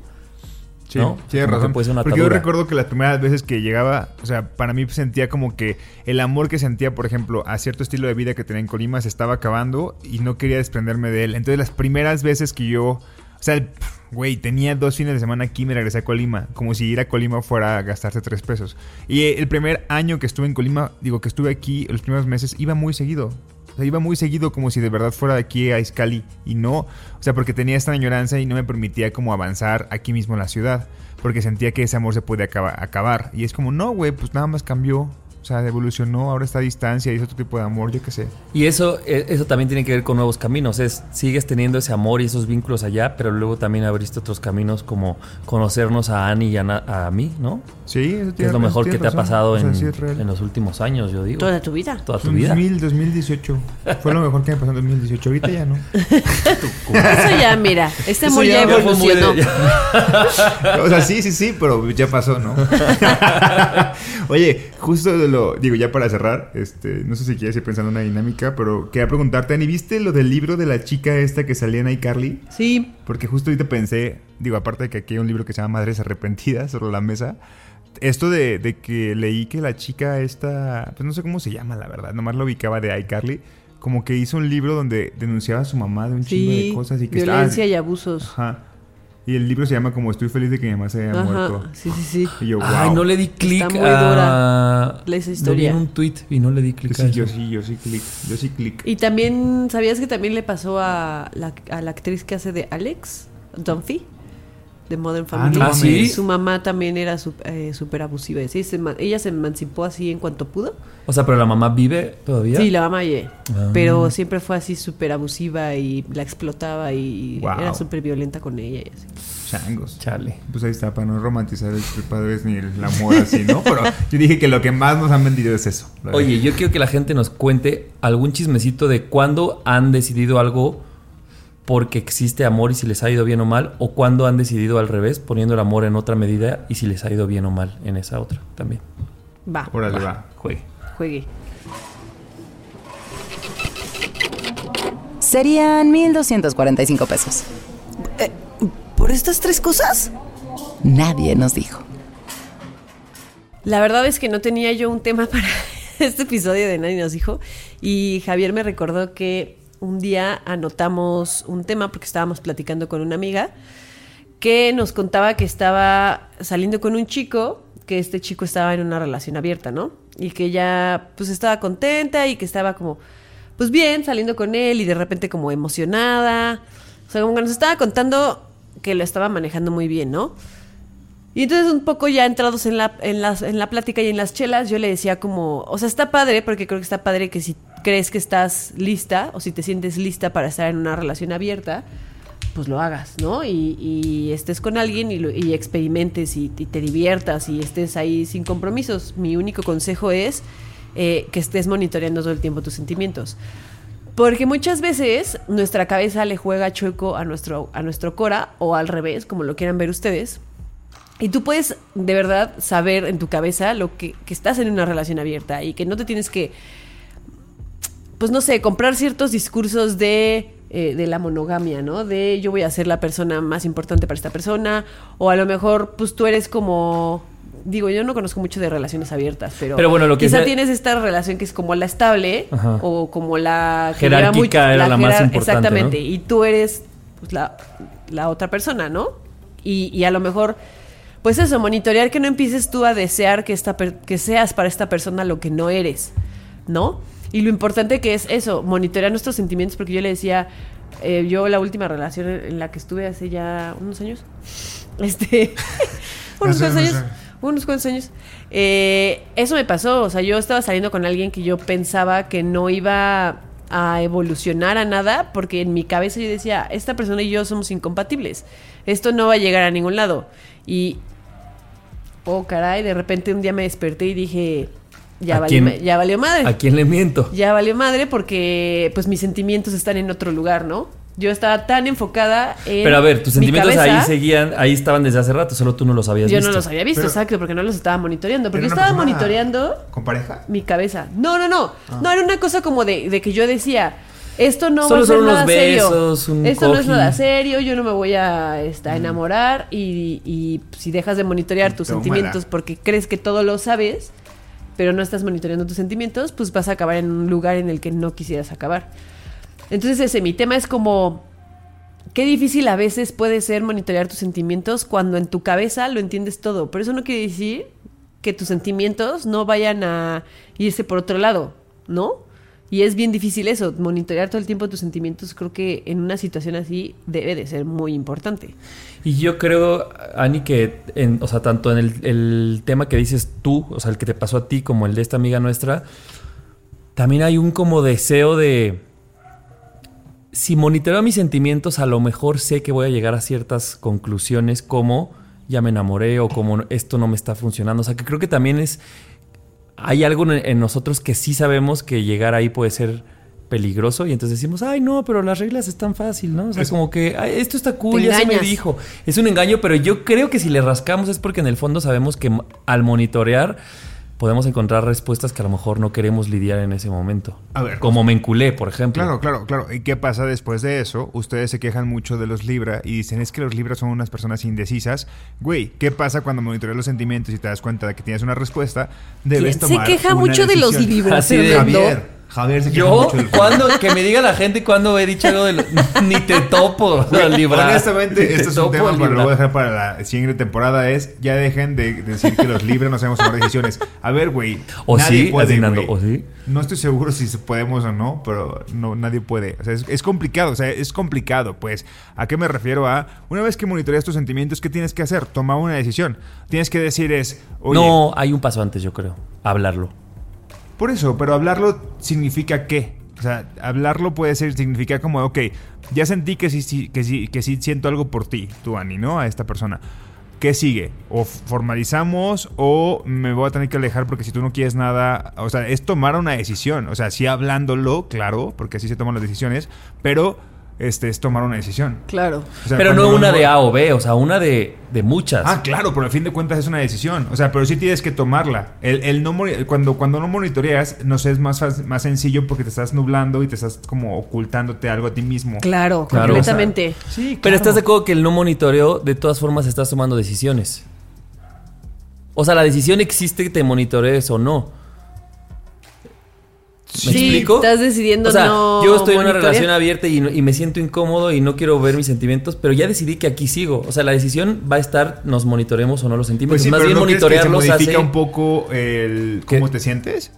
Sí, ¿no? tienes Como razón. puede ser una Porque yo recuerdo que las primeras veces que llegaba, o sea, para mí sentía como que el amor que sentía, por ejemplo, a cierto estilo de vida que tenía en Colima se estaba acabando y no quería desprenderme de él. Entonces, las primeras veces que yo, o sea, güey, tenía dos fines de semana aquí y me regresé a Colima, como si ir a Colima fuera a gastarse tres pesos. Y eh, el primer año que estuve en Colima, digo que estuve aquí, los primeros meses, iba muy seguido. O sea, iba muy seguido como si de verdad fuera de aquí a Iscali. Y no, o sea, porque tenía esta añoranza y no me permitía como avanzar aquí mismo en la ciudad. Porque sentía que ese amor se puede acaba- acabar. Y es como, no, güey, pues nada más cambió O sea, evolucionó, ahora está a distancia y es otro tipo de amor, yo qué sé. Y eso, eh, eso también tiene que ver con nuevos caminos. Es, sigues teniendo ese amor y esos vínculos allá, pero luego también abriste otros caminos como conocernos a Annie y a, mí, ¿no? Sí, eso Que tiene- es lo mejor que te ha pasado O sea, en, sí los últimos años, yo digo. Toda tu vida. Toda tu vida. 2000, 2018. Fue lo mejor que me pasó en 2018. Ahorita ya no. Eso ya, mira, este amor ya, ya fue muy de- evolucionó. O sea, sí, sí, sí, pero ya pasó, ¿no? Oye, justo lo digo ya para cerrar, este, no sé si quieres ir pensando en una dinámica, pero quería preguntarte, Ani, ¿viste lo del libro de la chica esta que salía en iCarly? Sí, Porque justo ahorita pensé, digo, aparte de que aquí hay un libro que se llama Madres Arrepentidas sobre la mesa, esto de, de que leí que la chica esta, pues no sé cómo se llama, la verdad, nomás lo ubicaba de iCarly, como que hizo un libro donde denunciaba a su mamá de un chingo de cosas y que estaba- Violencia y abusos. Ajá. Y el libro se llama como Estoy feliz de que mi mamá se haya Ajá, muerto. sí, sí, sí. Y yo, wow. Ay, no le di clic a... dura esa Lo vi historia. en un tweet y no le di clic Yo a sí, yo eso. sí, yo sí clic. Yo sí clic. Y también, ¿sabías que también le pasó a la, a la actriz que hace de Alex, Dunphy, de Modern Family? no Ah, ¿sí? Su mamá también era sup- eh, súper abusiva. Sí, se ella se emancipó así en cuanto pudo. O sea, pero la mamá vive todavía. Sí, la mamá, ye. Ah. pero siempre fue así súper abusiva y la explotaba y Wow. era súper violenta con ella. y así. Changos. Chale. Pues ahí está, para no romantizar el padres ni el amor así, ¿no? Pero yo dije que lo que más nos han vendido es eso. Oye, yo quiero que la gente nos cuente algún chismecito de cuándo han decidido algo porque existe amor y si les ha ido bien o mal, o cuándo han decidido al revés, poniendo el amor en otra medida y si les ha ido bien o mal en esa otra también. Va, Órale, va. Juegue. juegue. Serían 1.245 pesos. ¿Por estas tres cosas? Nadie nos dijo. La verdad es que no tenía yo un tema para este episodio de Nadie nos dijo. Y Javier me recordó que un día anotamos un tema porque estábamos platicando con una amiga que nos contaba que estaba saliendo con un chico, que este chico estaba en una relación abierta, ¿no? Y que ella pues estaba contenta y que estaba como pues bien saliendo con él y de repente como emocionada. O sea, como que nos estaba contando que lo estaba manejando muy bien, ¿no? Y entonces un poco ya entrados en la, en, las, en la plática y en las chelas, yo le decía como, o sea, está padre, porque creo que está padre que si crees que estás lista o si te sientes lista para estar en una relación abierta, pues lo hagas, ¿no? Y, estés con alguien y, experimentes y, y te diviertas y estés ahí sin compromisos. Mi único consejo es eh, que estés monitoreando todo el tiempo tus sentimientos. Porque muchas veces nuestra cabeza le juega chueco a nuestro, a nuestro cora o al revés, como lo quieran ver ustedes. Y tú puedes de verdad saber en tu cabeza lo que, que estás en una relación abierta y que no te tienes que, pues no sé, comprar ciertos discursos de, eh, de la monogamia, ¿no? De yo voy a ser la persona más importante para esta persona o a lo mejor pues tú eres como... Digo, yo no conozco mucho de relaciones abiertas, pero, Pero bueno, lo que quizá sea- tienes esta relación que es como la estable Ajá. o como la que Jerárquica era la más jerar- importante, Exactamente, ¿no? y tú eres pues, la, la otra persona, ¿no? Y, y a lo mejor, pues eso, monitorear que no empieces tú a desear que, esta per- que seas para esta persona lo que no eres, ¿no? Y lo importante que es eso, monitorear nuestros sentimientos, porque yo le decía, eh, yo la última relación en la que estuve hace ya unos años, este, unos años. cuantos años, eh, eso me pasó, o sea, yo estaba saliendo con alguien que yo pensaba que no iba a evolucionar a nada, porque en mi cabeza yo decía, esta persona y yo somos incompatibles, esto no va a llegar a ningún lado. Y, oh caray, de repente un día me desperté y dije, ya, ¿A valió, quién- ya valió madre. ¿A quién le miento? Ya valió madre porque pues mis sentimientos están en otro lugar, ¿no? Yo estaba tan enfocada en Pero a ver, tus mi sentimientos ahí seguían, ahí estaban desde hace rato, solo tú no los habías Yo visto. no los había visto, Pero- exacto, porque no los estaba monitoreando. Porque yo ¿Era una estaba monitoreando ¿Con pareja? mi cabeza. No, no, no. No, era una cosa como de, de que yo decía, esto no Solo va a ser son unos nada serio. besos, un esto no es nada serio, yo no me voy a este, a enamorar y, y si dejas de monitorear tus Tómala. sentimientos porque crees que todo lo sabes, pero no estás monitoreando tus sentimientos, pues vas a acabar en un lugar en el que no quisieras acabar. Entonces ese, mi tema es como, qué difícil a veces puede ser monitorear tus sentimientos cuando en tu cabeza lo entiendes todo, pero eso no quiere decir que tus sentimientos no vayan a irse por otro lado, ¿no? Y es bien difícil eso, monitorear todo el tiempo tus sentimientos. Creo que en una situación así debe de ser muy importante. Y yo creo, Ani, que, o sea, tanto en el, el tema que dices tú, o sea, el que te pasó a ti, como el de esta amiga nuestra, también hay un como deseo de. Si monitoreo mis sentimientos, a lo mejor sé que voy a llegar a ciertas conclusiones como ya me enamoré o como esto no me está funcionando. O sea, que creo que también es. Hay algo en, en nosotros que sí sabemos que llegar ahí puede ser peligroso y entonces decimos, ay no, pero las reglas están fácil, ¿no? O sea, Es- como que "Ay, esto está cool, ya se me dijo. Es un engaño, pero yo creo que si le rascamos es porque en el fondo sabemos que al monitorear podemos encontrar respuestas que a lo mejor no queremos lidiar en ese momento. A ver. Como me enculé, por ejemplo. Claro, claro, claro. ¿Y qué pasa después de eso? Ustedes se quejan mucho de los Libra y dicen es que los Libra son unas personas indecisas. Güey, ¿qué pasa cuando monitoreas los sentimientos y te das cuenta de que tienes una respuesta? Debes ¿Quién se tomar queja una mucho de los. Libra, Así de- Fernando? Javier. Javier se queja Yo, mucho del cuando, que me diga la gente cuando he dicho algo de lo- ni te topo, Libra. Honestamente, Ni te esto es un topo, tema Libra. lo voy a dejar para la siguiente temporada. Es ya dejen de decir que los libres no sabemos tomar decisiones. A ver, güey. O nadie sí, puede, güey. o sí. No estoy seguro si podemos o no, pero no, nadie puede. O sea, es, es complicado. O sea, es complicado. Pues, ¿a qué me refiero? A una vez que monitoreas tus sentimientos, ¿qué tienes que hacer? Tomar una decisión. Tienes que decir es, oye, No, hay un paso antes, yo creo. Hablarlo. Por eso, pero hablarlo significa qué? O sea, hablarlo puede ser, significa como, ok, ya sentí que sí, sí, que sí, que sí siento algo por ti, tú, Ani, ¿no? A esta persona. ¿Qué sigue? O formalizamos o me voy a tener que alejar porque si tú no quieres nada, o sea, es tomar una decisión. O sea, sí hablándolo, claro, porque así se toman las decisiones, pero este es tomar una decisión. Claro. O sea, pero no una de A o B, o sea, una de, de muchas. Ah, claro, pero al fin de cuentas es una decisión. O sea, pero sí tienes que tomarla. El, el no cuando, cuando no monitoreas, no sé, es más, más sencillo porque te estás nublando y te estás como ocultándote algo a ti mismo. Claro, Claro. completamente. Sí, Pero estás de acuerdo que el no monitoreo, de todas formas, estás tomando decisiones. O sea, la decisión existe que te monitorees o no. ¿Me Sí, explico? estás decidiendo O sea, no yo estoy en una relación abierta y, me siento incómodo y no quiero ver mis sentimientos, pero ya decidí que aquí sigo. O sea, la decisión va a estar, nos monitoreemos o no los sentimientos. Pues sí, Más pero bien ¿no crees que se monitorearlos modifica hace... un poco el cómo ¿Qué? te sientes?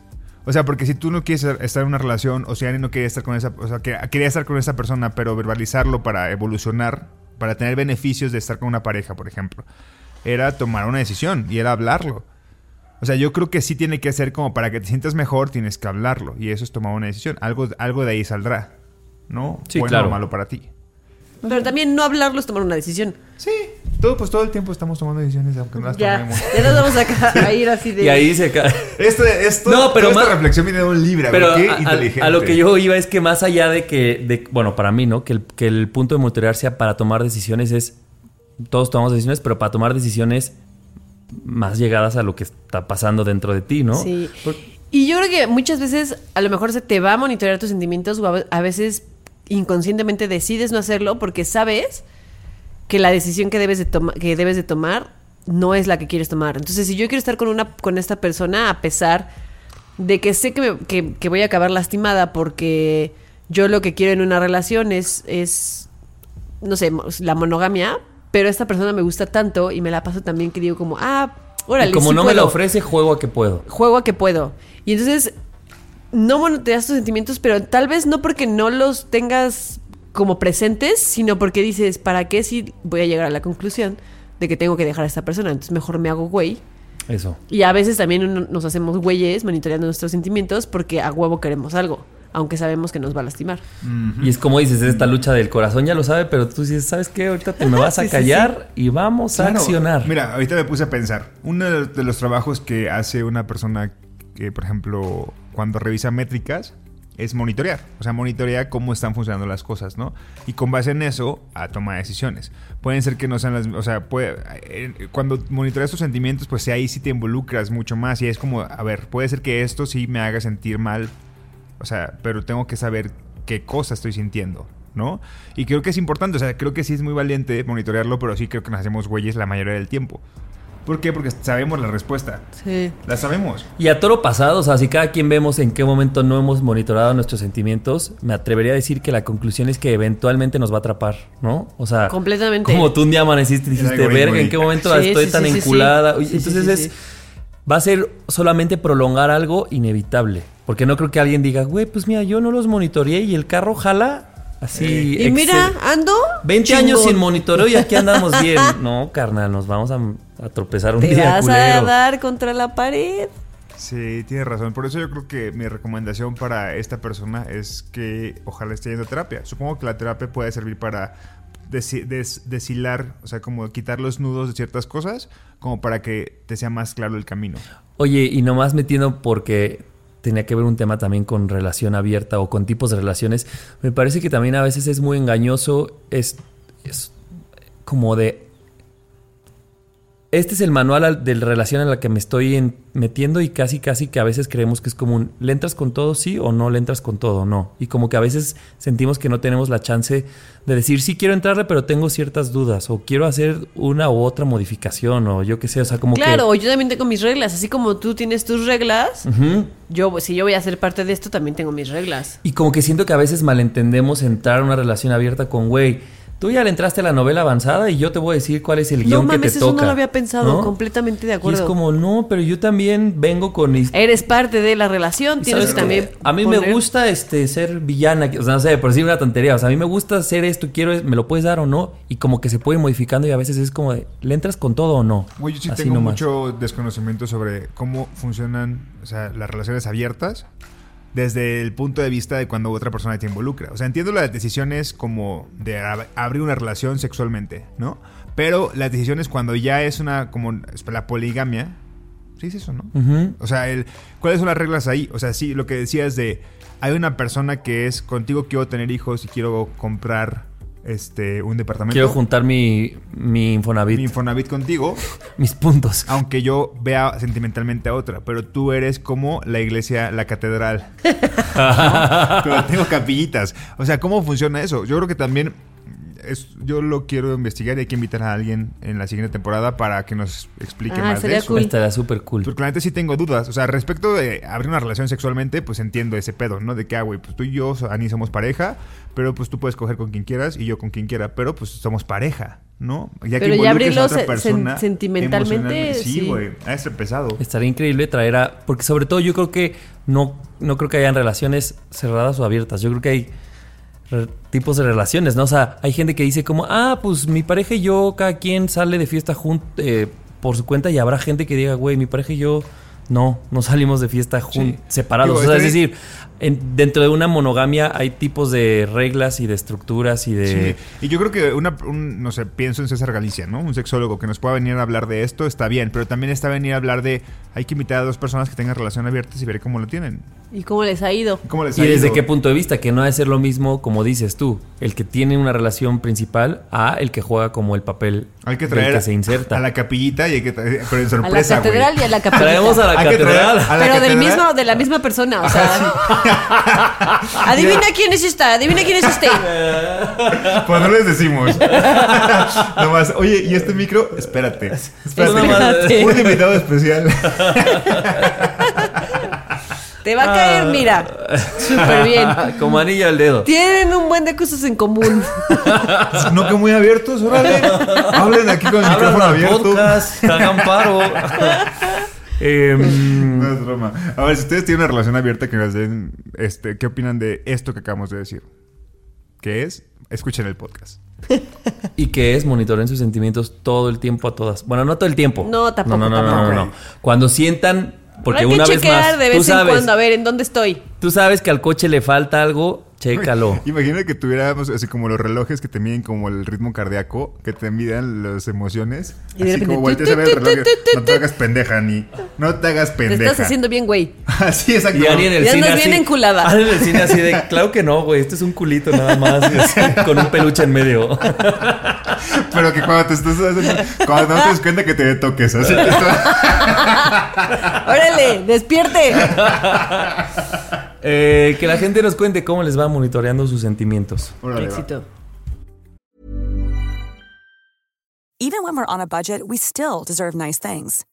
O sea, porque si tú no quieres estar en una relación, o si Ani no quería estar con esa, o sea, que quería estar con esa persona, pero verbalizarlo para evolucionar, para tener beneficios de estar con una pareja, por ejemplo, era tomar una decisión y era hablarlo. O sea, yo creo que sí tiene que ser como para que te sientas mejor, tienes que hablarlo. Y eso es tomar una decisión. Algo, algo de ahí saldrá. ¿No? Sí, bueno claro. o malo para ti. Pero también no hablarlo es tomar una decisión. Sí. Todo, pues todo el tiempo estamos tomando decisiones, aunque no las Ya, tomemos. ya nos vamos a, a ir así de... Y ahí se cae. Esto, esto, No, pero toda esta más- reflexión viene de un libro. Pero Qué a, a- inteligente. a lo que yo iba es que más allá de que, de- bueno, para mí, ¿no? Que el, que el punto de monitorear sea para tomar decisiones es, todos tomamos decisiones, pero para tomar decisiones más llegadas a lo que está pasando dentro de ti, ¿no? Sí. Y yo creo que muchas veces a lo mejor se te va a monitorear tus sentimientos o a ve- a veces inconscientemente decides no hacerlo porque sabes que la decisión que debes de, toma- que debes de tomar no es la que quieres tomar. Entonces, si yo quiero estar con, una, con esta persona a pesar de que sé que, me- que- que voy a acabar lastimada porque yo lo que quiero en una relación es, es no sé, la monogamia, pero esta persona me gusta tanto y me la paso también que digo como, ah, órale, y como sí no me la ofrece, juego a que puedo. juego a que puedo. Y entonces no monitoreas tus sentimientos, pero tal vez no porque no los tengas como presentes, sino porque dices, ¿para qué si voy a llegar a la conclusión de que tengo que dejar a esta persona? Entonces mejor me hago güey. Eso. Y a veces también nos hacemos güeyes monitoreando nuestros sentimientos porque a huevo queremos algo, aunque sabemos que nos va a lastimar. Y es como dices, es esta lucha del corazón, ya lo sabe, pero tú dices, ¿sabes qué? Ahorita te me vas a Sí, sí, callar y vamos a accionar. Mira, ahorita me puse a pensar. Uno de los- de los trabajos que hace una persona que, por ejemplo, cuando revisa métricas, es monitorear. O sea, monitorea cómo están funcionando las cosas, ¿no? Y con base en eso, a tomar decisiones. Pueden ser que no sean las... O sea, puede, eh, cuando monitoreas tus sentimientos, pues ahí sí te involucras mucho más. Y es como, a ver, puede ser que esto sí me haga sentir mal. O sea, pero tengo que saber qué cosa estoy sintiendo. ¿no? Y creo que es importante, o sea, creo que sí es muy valiente monitorearlo, pero sí creo que nos hacemos güeyes la mayoría del tiempo. ¿Por qué? Porque sabemos la respuesta. Sí. La sabemos. Y a toro pasado, o sea, si cada quien vemos en qué momento no hemos monitorado nuestros sentimientos, me atrevería a decir que la conclusión es que eventualmente nos va a atrapar, ¿no? O sea, Completamente. como tú un día amaneciste y dijiste, verga, ¿en qué momento Sí, estoy sí, tan sí, enculada? sí. Uy, Sí, sí, Entonces sí, es, va a ser solamente prolongar algo inevitable. Porque no creo que alguien diga, güey, pues mira, yo no los monitoreé y el carro jala así. Y mira, ando. 20 años sin monitoreo y aquí andamos bien. No, carnal, nos vamos a, a tropezar un Te día, vas a dar contra la pared. Sí, tienes razón. Por eso yo creo que mi recomendación para esta persona es que ojalá esté yendo a terapia. Supongo que la terapia puede servir para desi- des- deshilar, o sea, como quitar los nudos de ciertas cosas, como para que te sea más claro el camino. Oye, y nomás metiendo porque tenía que ver un tema también con relación abierta o con tipos de relaciones, me parece que también a veces es muy engañoso, es, es como de... Este es el manual al- de relación en la que me estoy en- metiendo y casi casi que a veces creemos que es común. ¿Le entras con todo sí o no le entras con todo no? Y como que a veces sentimos que no tenemos la chance de decir sí quiero entrarle pero tengo ciertas dudas o quiero hacer una u otra modificación o yo qué sé, o sea, como que... Claro, yo también tengo mis reglas. Así como tú tienes tus reglas, yo, si yo voy a ser parte de esto, también tengo mis reglas. Y como que siento que a veces malentendemos entrar a una relación abierta con, güey, tú ya le entraste a la novela avanzada y yo te voy a decir cuál es el No guion que te eso toca. no lo había pensado. Completamente de Y acuerdo. es como, no, pero yo también vengo con... Eres parte de la relación, tienes ¿Sabes que también. A mí me gusta este ser villana, o sea, no sé, por decir una tontería, o sea, a mí me gusta hacer esto, quiero, me lo puedes dar o no, y como que se puede ir modificando y a veces es como de, ¿le entras con todo o no? Güey, yo sí Así tengo nomás. mucho desconocimiento sobre cómo funcionan o sea, las relaciones abiertas desde el punto de vista de cuando otra persona te involucra. O sea, entiendo las decisiones como de ab- abrir una relación sexualmente, ¿no? Pero las decisiones cuando ya es una, como la poligamia, sí es eso, ¿no? O sea, el, ¿cuáles son las reglas ahí? O sea, sí, lo que decías de, hay una persona que es, contigo quiero tener hijos y quiero comprar este un departamento. Quiero juntar mi, mi Infonavit, mi Infonavit contigo, mis puntos. aunque yo vea sentimentalmente a otra, pero tú eres como la iglesia, la catedral. ¿no? Pero tengo capillitas. O sea, ¿cómo funciona eso? Yo creo que también es, yo lo quiero investigar y hay que invitar a alguien en la siguiente temporada para que nos explique Ah, más de sería eso. cool. Estaría súper cool. Porque la neta sí tengo dudas. O sea, respecto de abrir una relación sexualmente, pues entiendo ese pedo, ¿no? De que, ah, güey, pues tú y yo, Ani, somos pareja, pero pues tú puedes coger con quien quieras y yo con quien quiera, pero pues somos pareja, ¿no? Ya Pero ya involucres a abrirlo otra persona sen- sentimentalmente, sí. Sí, güey. Ha ser pesado. Estaría increíble traer a. Porque sobre todo yo creo que no, no creo que hayan relaciones cerradas o abiertas. Yo creo que hay tipos de relaciones, ¿no? O sea, hay gente que dice como, ah, pues mi pareja y yo, cada quien sale de fiesta junto, por su cuenta y habrá gente que diga, güey, mi pareja y yo no, no salimos de fiesta Sí. separados. Digo, o sea, es decir, en- dentro de una monogamia hay tipos de reglas y de estructuras y de... Sí. Y yo creo que una, un- no sé, pienso en César Galicia, ¿no? Un sexólogo que nos pueda venir a hablar de esto está bien, pero también está venir a hablar de hay que invitar a dos personas que tengan relación abiertas y ver cómo lo tienen. ¿Y cómo les ha ido? ¿Cómo les ¿Y ha desde ido? qué punto de vista? Que no ha de ser lo mismo, como dices tú, el que tiene una relación principal a el que juega como el papel Hay que traer que se inserta. a la capillita y hay que traer, pero en A la güey. catedral y a la capilla. Traemos a la Hay que traer catedral. a la Pero del mismo, de la misma persona, o sea. adivina quién es esta, adivina quién es este. Pues no les decimos. Nomás, oye, ¿y este micro? Espérate. Espérate. Espérate. Un invitado especial. Te va a caer, mira. Súper bien. como anillo al dedo. Tienen un buen de cosas en común. No que muy abiertos, órale. Hablen aquí con el micrófono abierto. podcast, hagan paro. Em, No es broma. A ver, si ustedes tienen una relación abierta, que nos den, este, ¿qué opinan de esto que acabamos de decir? ¿Qué es? Escuchen el podcast. y que es monitoren sus sentimientos todo el tiempo a todas. Bueno, no todo el tiempo. No, tampoco, No, no, no, no, tampoco. no, no. Cuando sientan, porque Hay que una vez chequear más, de tú vez en sabes, cuando, a ver, ¿en dónde estoy? tú sabes que al coche le falta algo, chécalo. Imagina que tuviéramos así como los relojes que te miden como el ritmo cardíaco, que te midan las emociones. Y de así repente, como volteas a ver el reloj. No te hagas pendeja, ni. No te hagas Te pendeja. estás haciendo bien, güey. Así exacto. Y Ani en el Ya cine andas bien así, enculada. Ani en el cine así de, claro que no, güey, este es un culito nada más, con un peluche en medio. Pero que cuando te estás haciendo, cuando no te das cuenta que te toques. Así Órale, despierte. Eh, que la gente nos cuente cómo les va monitoreando sus sentimientos. Órale. Éxito. Even when we're on a budget, we still deserve nice things.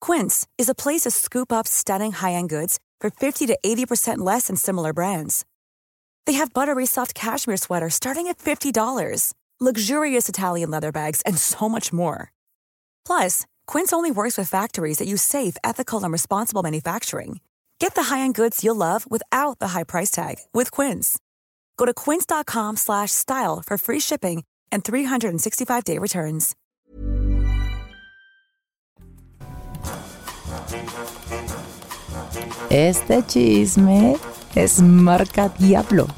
Quince is a place to scoop up stunning high-end goods for 50 to 80% less than similar brands. They have buttery soft cashmere sweaters starting at $50, luxurious Italian leather bags, and so much more. Plus, Quince only works with factories that use safe, ethical, and responsible manufacturing. Get the high-end goods you'll love without the high price tag with Quince. Go to quince.com slash style for free shipping and 365-day returns. Este chisme es marca Diablo.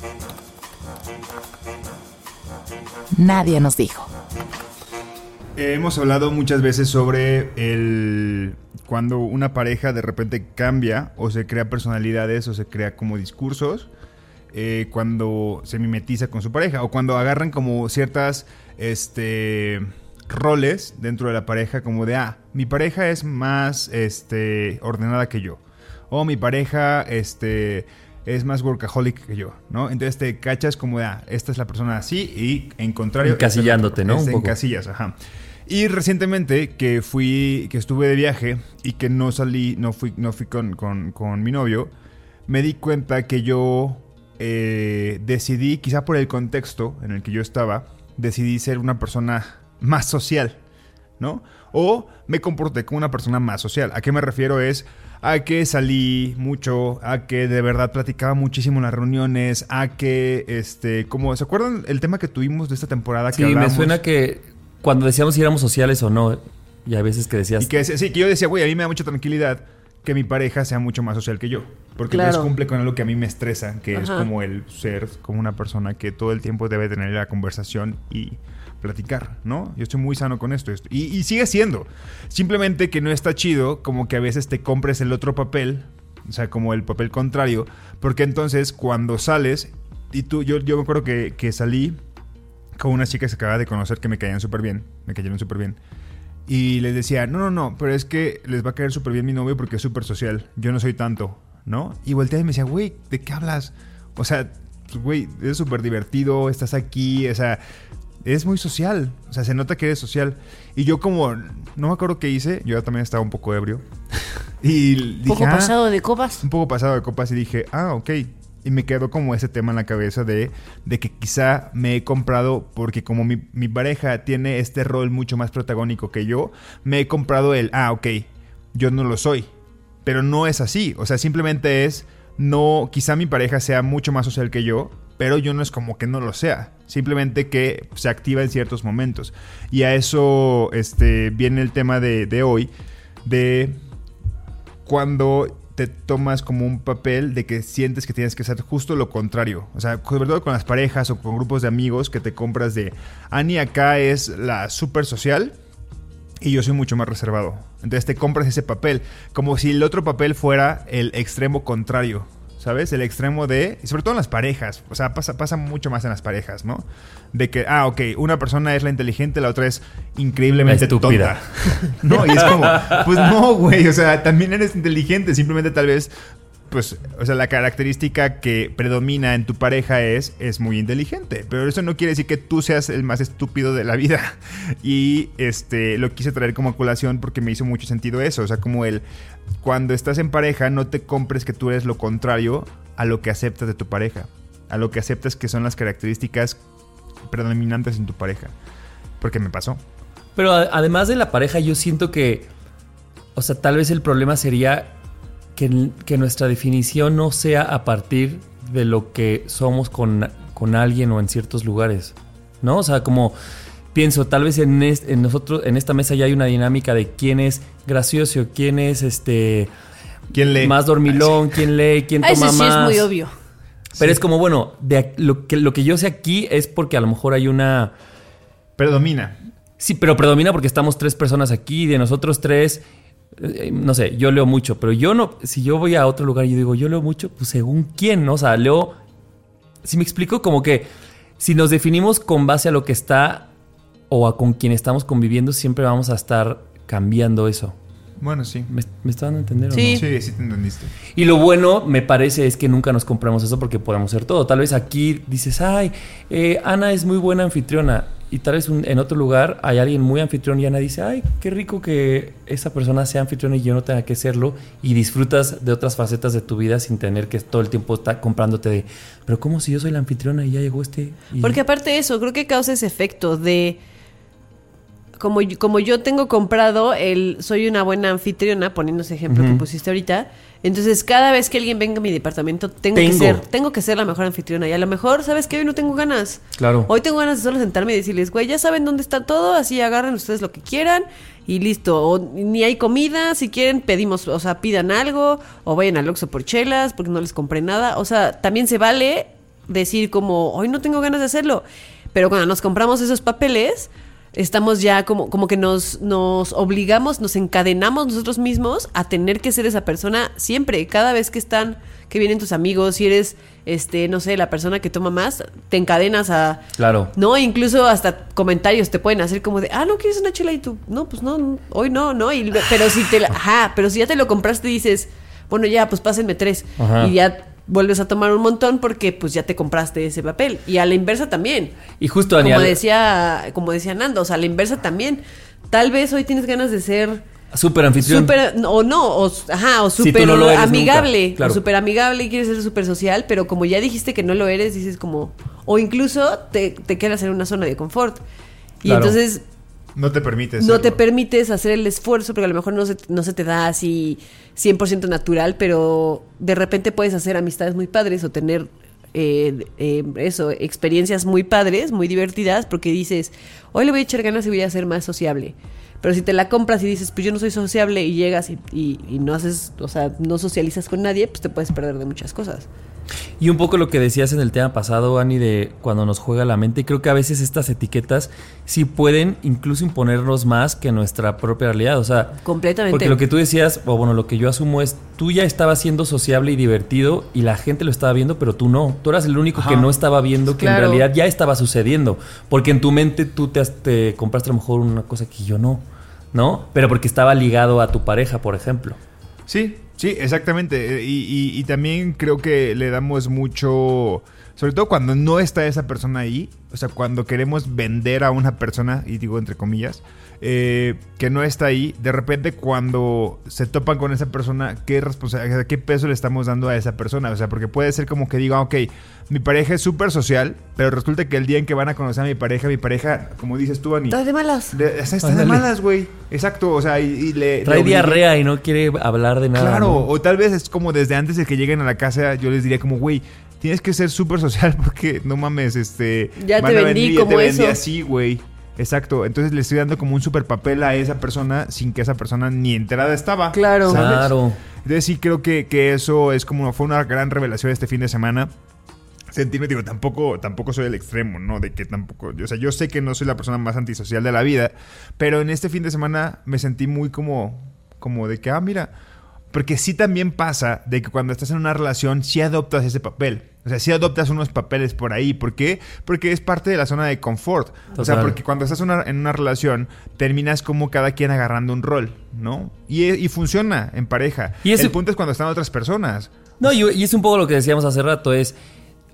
Nadie nos dijo. Eh, hemos hablado muchas veces sobre el cuando una pareja de repente cambia o se crea personalidades o se crea como discursos eh, cuando se mimetiza con su pareja o cuando agarran como ciertas este roles dentro de la pareja como de ah mi pareja es más este ordenada que yo o mi pareja este es más workaholic que yo, ¿no? Entonces te cachas como de, ah, esta es la persona así y en contrario... Encasillándote, ¿no? En casillas, ajá. Y recientemente que fui, que estuve de viaje y que no salí, no fui, no fui con, con- con mi novio, me di cuenta que yo eh, decidí, quizá por el contexto en el que yo estaba, decidí ser una persona más social, ¿no? O me comporté como una persona más social. ¿A qué me refiero? Es a que salí mucho, a que de verdad platicaba muchísimo en las reuniones, a que, este, como, ¿se acuerdan el tema que tuvimos de esta temporada? Sí, que me hablábamos? suena que cuando decíamos si éramos sociales o no, y a veces que decías... Y que sí, que yo decía, güey, a mí me da mucha tranquilidad que mi pareja sea mucho más social que yo. Porque Claro. entonces cumple con algo que a mí me estresa, que es como el ser como una persona que todo el tiempo debe tener la conversación y platicar, ¿no? Yo estoy muy sano con esto. esto- Y, y sigue siendo. Simplemente que no está chido como que a veces te compres el otro papel, o sea, como el papel contrario, porque entonces cuando sales, y tú, yo, yo me acuerdo que, que salí con unas chicas que acababa de conocer que me caían súper bien, me cayeron súper bien. Y les decía, no, no, no, pero es que les va a caer súper bien mi novio porque es súper social. Yo no soy tanto, ¿no? Y volteaba y me decía, güey, ¿de qué hablas? O sea, güey, es súper divertido, estás aquí, o sea, es muy social. O sea, se nota que eres social. Y yo como, no me acuerdo qué hice, yo también estaba un poco ebrio. Y Un poco "Ah". pasado de copas. un poco pasado de copas y dije, ah, ok. Y me quedó como ese tema en la cabeza de, de que quizá me he comprado, porque como mi, mi pareja tiene este rol mucho más protagónico que yo, me he comprado el, ah, ok, yo no lo soy. Pero no es así. O sea, simplemente es, no, quizá mi pareja sea mucho más social que yo, pero yo no es como que no lo sea. Simplemente que se activa en ciertos momentos. Y a eso este, viene el tema de, de hoy, de cuando te tomas como un papel de que sientes que tienes que hacer justo lo contrario. O sea, sobre todo con las parejas o con grupos de amigos que te compras de Ani acá es la súper social y yo soy mucho más reservado. Entonces te compras ese papel como si el otro papel fuera el extremo contrario. ¿Sabes? El extremo de... y sobre todo en las parejas. O sea, pasa, pasa mucho más en las parejas, ¿no? De que, ah, ok, una persona es la inteligente, la otra es increíblemente estúpida. tonta. No, y es como, pues no, güey, o sea, también eres inteligente, simplemente tal vez, pues, o sea, la característica que predomina en tu pareja es, es muy inteligente, pero eso no quiere decir que tú seas el más estúpido de la vida. Y, este, lo quise traer como colación porque me hizo mucho sentido eso, o sea, como el, cuando estás en pareja, no te compres que tú eres lo contrario a lo que aceptas de tu pareja, a lo que aceptas que son las características predominantes en tu pareja, porque me pasó. Pero además de la pareja, yo siento que, o sea, tal vez el problema sería que, nuestra definición no sea a partir de lo que somos con, con alguien o en ciertos lugares, ¿no? O sea, como pienso, tal vez en, en nosotros, en esta mesa ya hay una dinámica de quién es gracioso, quién es este ¿Quién lee? más dormilón, quién lee, quién toma Ese sí más. es muy obvio. Pero es como, bueno, de, lo, que, lo que yo sé aquí es porque a lo mejor hay una... Predomina. Sí, pero predomina porque estamos tres personas aquí. De nosotros tres, eh, no sé, yo leo mucho, pero yo no. Si yo voy a otro lugar y yo digo, yo leo mucho, pues según quién, ¿no? O sea, leo. Si me explico, como que si nos definimos con base a lo que está o a con quien estamos conviviendo, siempre vamos a estar cambiando eso. Bueno, sí. ¿Me, me está dando a entender? o Sí. no? Sí, sí te entendiste. Y lo bueno, me parece, es que nunca nos compramos eso porque podemos ser todo. Tal vez aquí dices, ay, eh, Ana es muy buena anfitriona. Y tal vez un- en otro lugar hay alguien muy anfitrión y Ana dice, ay, qué rico que esa persona sea anfitriona y yo no tenga que serlo. Y disfrutas de otras facetas de tu vida sin tener que todo el tiempo estar comprándote de, pero ¿cómo si yo soy la anfitriona y ya llegó este? Y- Porque aparte de eso, creo que causa ese efecto de como, yo- como yo tengo comprado el soy una buena anfitriona, poniendo ese ejemplo que pusiste ahorita, entonces cada vez que alguien venga a mi departamento tengo, que ser, tengo que ser la mejor anfitriona. Y a lo mejor, ¿sabes qué? Hoy no tengo ganas. Claro. Hoy tengo ganas de solo sentarme y decirles, güey, ya saben dónde está todo, así agarren ustedes lo que quieran y listo. O ni hay comida, si quieren pedimos, o sea, pidan algo, o vayan al Oxxo por chelas porque no les compré nada. O sea, también se vale decir como, hoy no tengo ganas de hacerlo. Pero cuando nos compramos esos papeles, estamos ya como, como que nos, nos obligamos, nos encadenamos nosotros mismos a tener que ser esa persona siempre. Cada vez que están, que vienen tus amigos, si eres, este, no sé, la persona que toma más, te encadenas a... Claro. No, incluso hasta comentarios te pueden hacer como de, ah, ¿no quieres una chela? Y tú, no, pues no, hoy no, ¿no? Y, pero si te la, ajá, pero si ya te lo compraste y dices, bueno, ya, pues pásenme tres. Ajá. Y ya vuelves a tomar un montón porque pues ya te compraste ese papel. Y a la inversa también. Y justo, Como Daniel, decía, como decía Nando, o sea, a la inversa también. Tal vez hoy tienes ganas de ser súper anfitrión. o no, o, ajá, o Si súper no amigable, nunca, claro. o súper amigable y quieres ser súper social, pero como ya dijiste que no lo eres, dices como, o incluso te, te quedas en una zona de confort. Y Claro. entonces No te permites. no te permites hacer el esfuerzo porque a lo mejor no se, no se te da así 100% natural, pero de repente puedes hacer amistades muy padres o tener eh, eh, eso, experiencias muy padres, muy divertidas, porque dices, hoy le voy a echar ganas y voy a ser más sociable. Pero si te la compras y dices, pues yo no soy sociable y llegas y, y- y no haces, o sea, no socializas con nadie, pues te puedes perder de muchas cosas. Y un poco lo que decías en el tema pasado, Ani, de cuando nos juega la mente, creo que a veces estas etiquetas sí pueden incluso imponernos más que nuestra propia realidad. O sea, Completamente. porque lo que tú decías, o bueno, lo que yo asumo es, tú ya estabas siendo sociable y divertido y la gente lo estaba viendo, pero tú no. Tú eras el único que no estaba viendo que en realidad ya estaba sucediendo. Porque en tu mente tú te, te compraste a lo mejor una cosa que yo no, ¿no? Pero porque estaba ligado a tu pareja, por ejemplo. Sí, sí, exactamente. Eh, Y, y- y también creo que le damos mucho, sobre todo cuando no está esa persona ahí, o sea, cuando queremos vender a una persona, y digo entre comillas, eh, que no está ahí, de repente cuando se topan con esa persona, ¿qué responsabilidad, qué peso le estamos dando a esa persona? O sea, porque puede ser como que diga, ok, mi pareja es súper social, pero resulta que el día en que van a conocer a mi pareja, mi pareja, como dices tú, Ani, Estás de malas. de- está, está de Ándale. malas, güey. Exacto, o sea, y, y le... Trae le diarrea y no quiere hablar de nada. Claro, ¿no? o tal vez es como desde antes de que lleguen a la casa, yo les diría como, güey, tienes que ser súper social porque no mames, este... Ya te vendí como te vendí eso. así, güey. Exacto, entonces le estoy dando como un super papel a esa persona sin que esa persona ni enterada estaba. Claro. ¿sabes? Claro. Entonces sí creo que, que eso es como fue una gran revelación este fin de semana. Sentirme, digo, tampoco, tampoco soy el extremo, ¿no? De que tampoco, o sea, yo sé que no soy la persona más antisocial de la vida, pero en este fin de semana me sentí muy como, como de que, ah, mira, porque sí también pasa de que cuando estás en una relación, sí adoptas ese papel. O sea, sí adoptas unos papeles por ahí. ¿Por qué? Porque es parte de la zona de confort. O sea, porque cuando estás una- en una relación, terminas como cada quien agarrando un rol, ¿no? Y, y funciona en pareja. Y El punto es cuando están otras personas. No, y, y es un poco lo que decíamos hace rato, es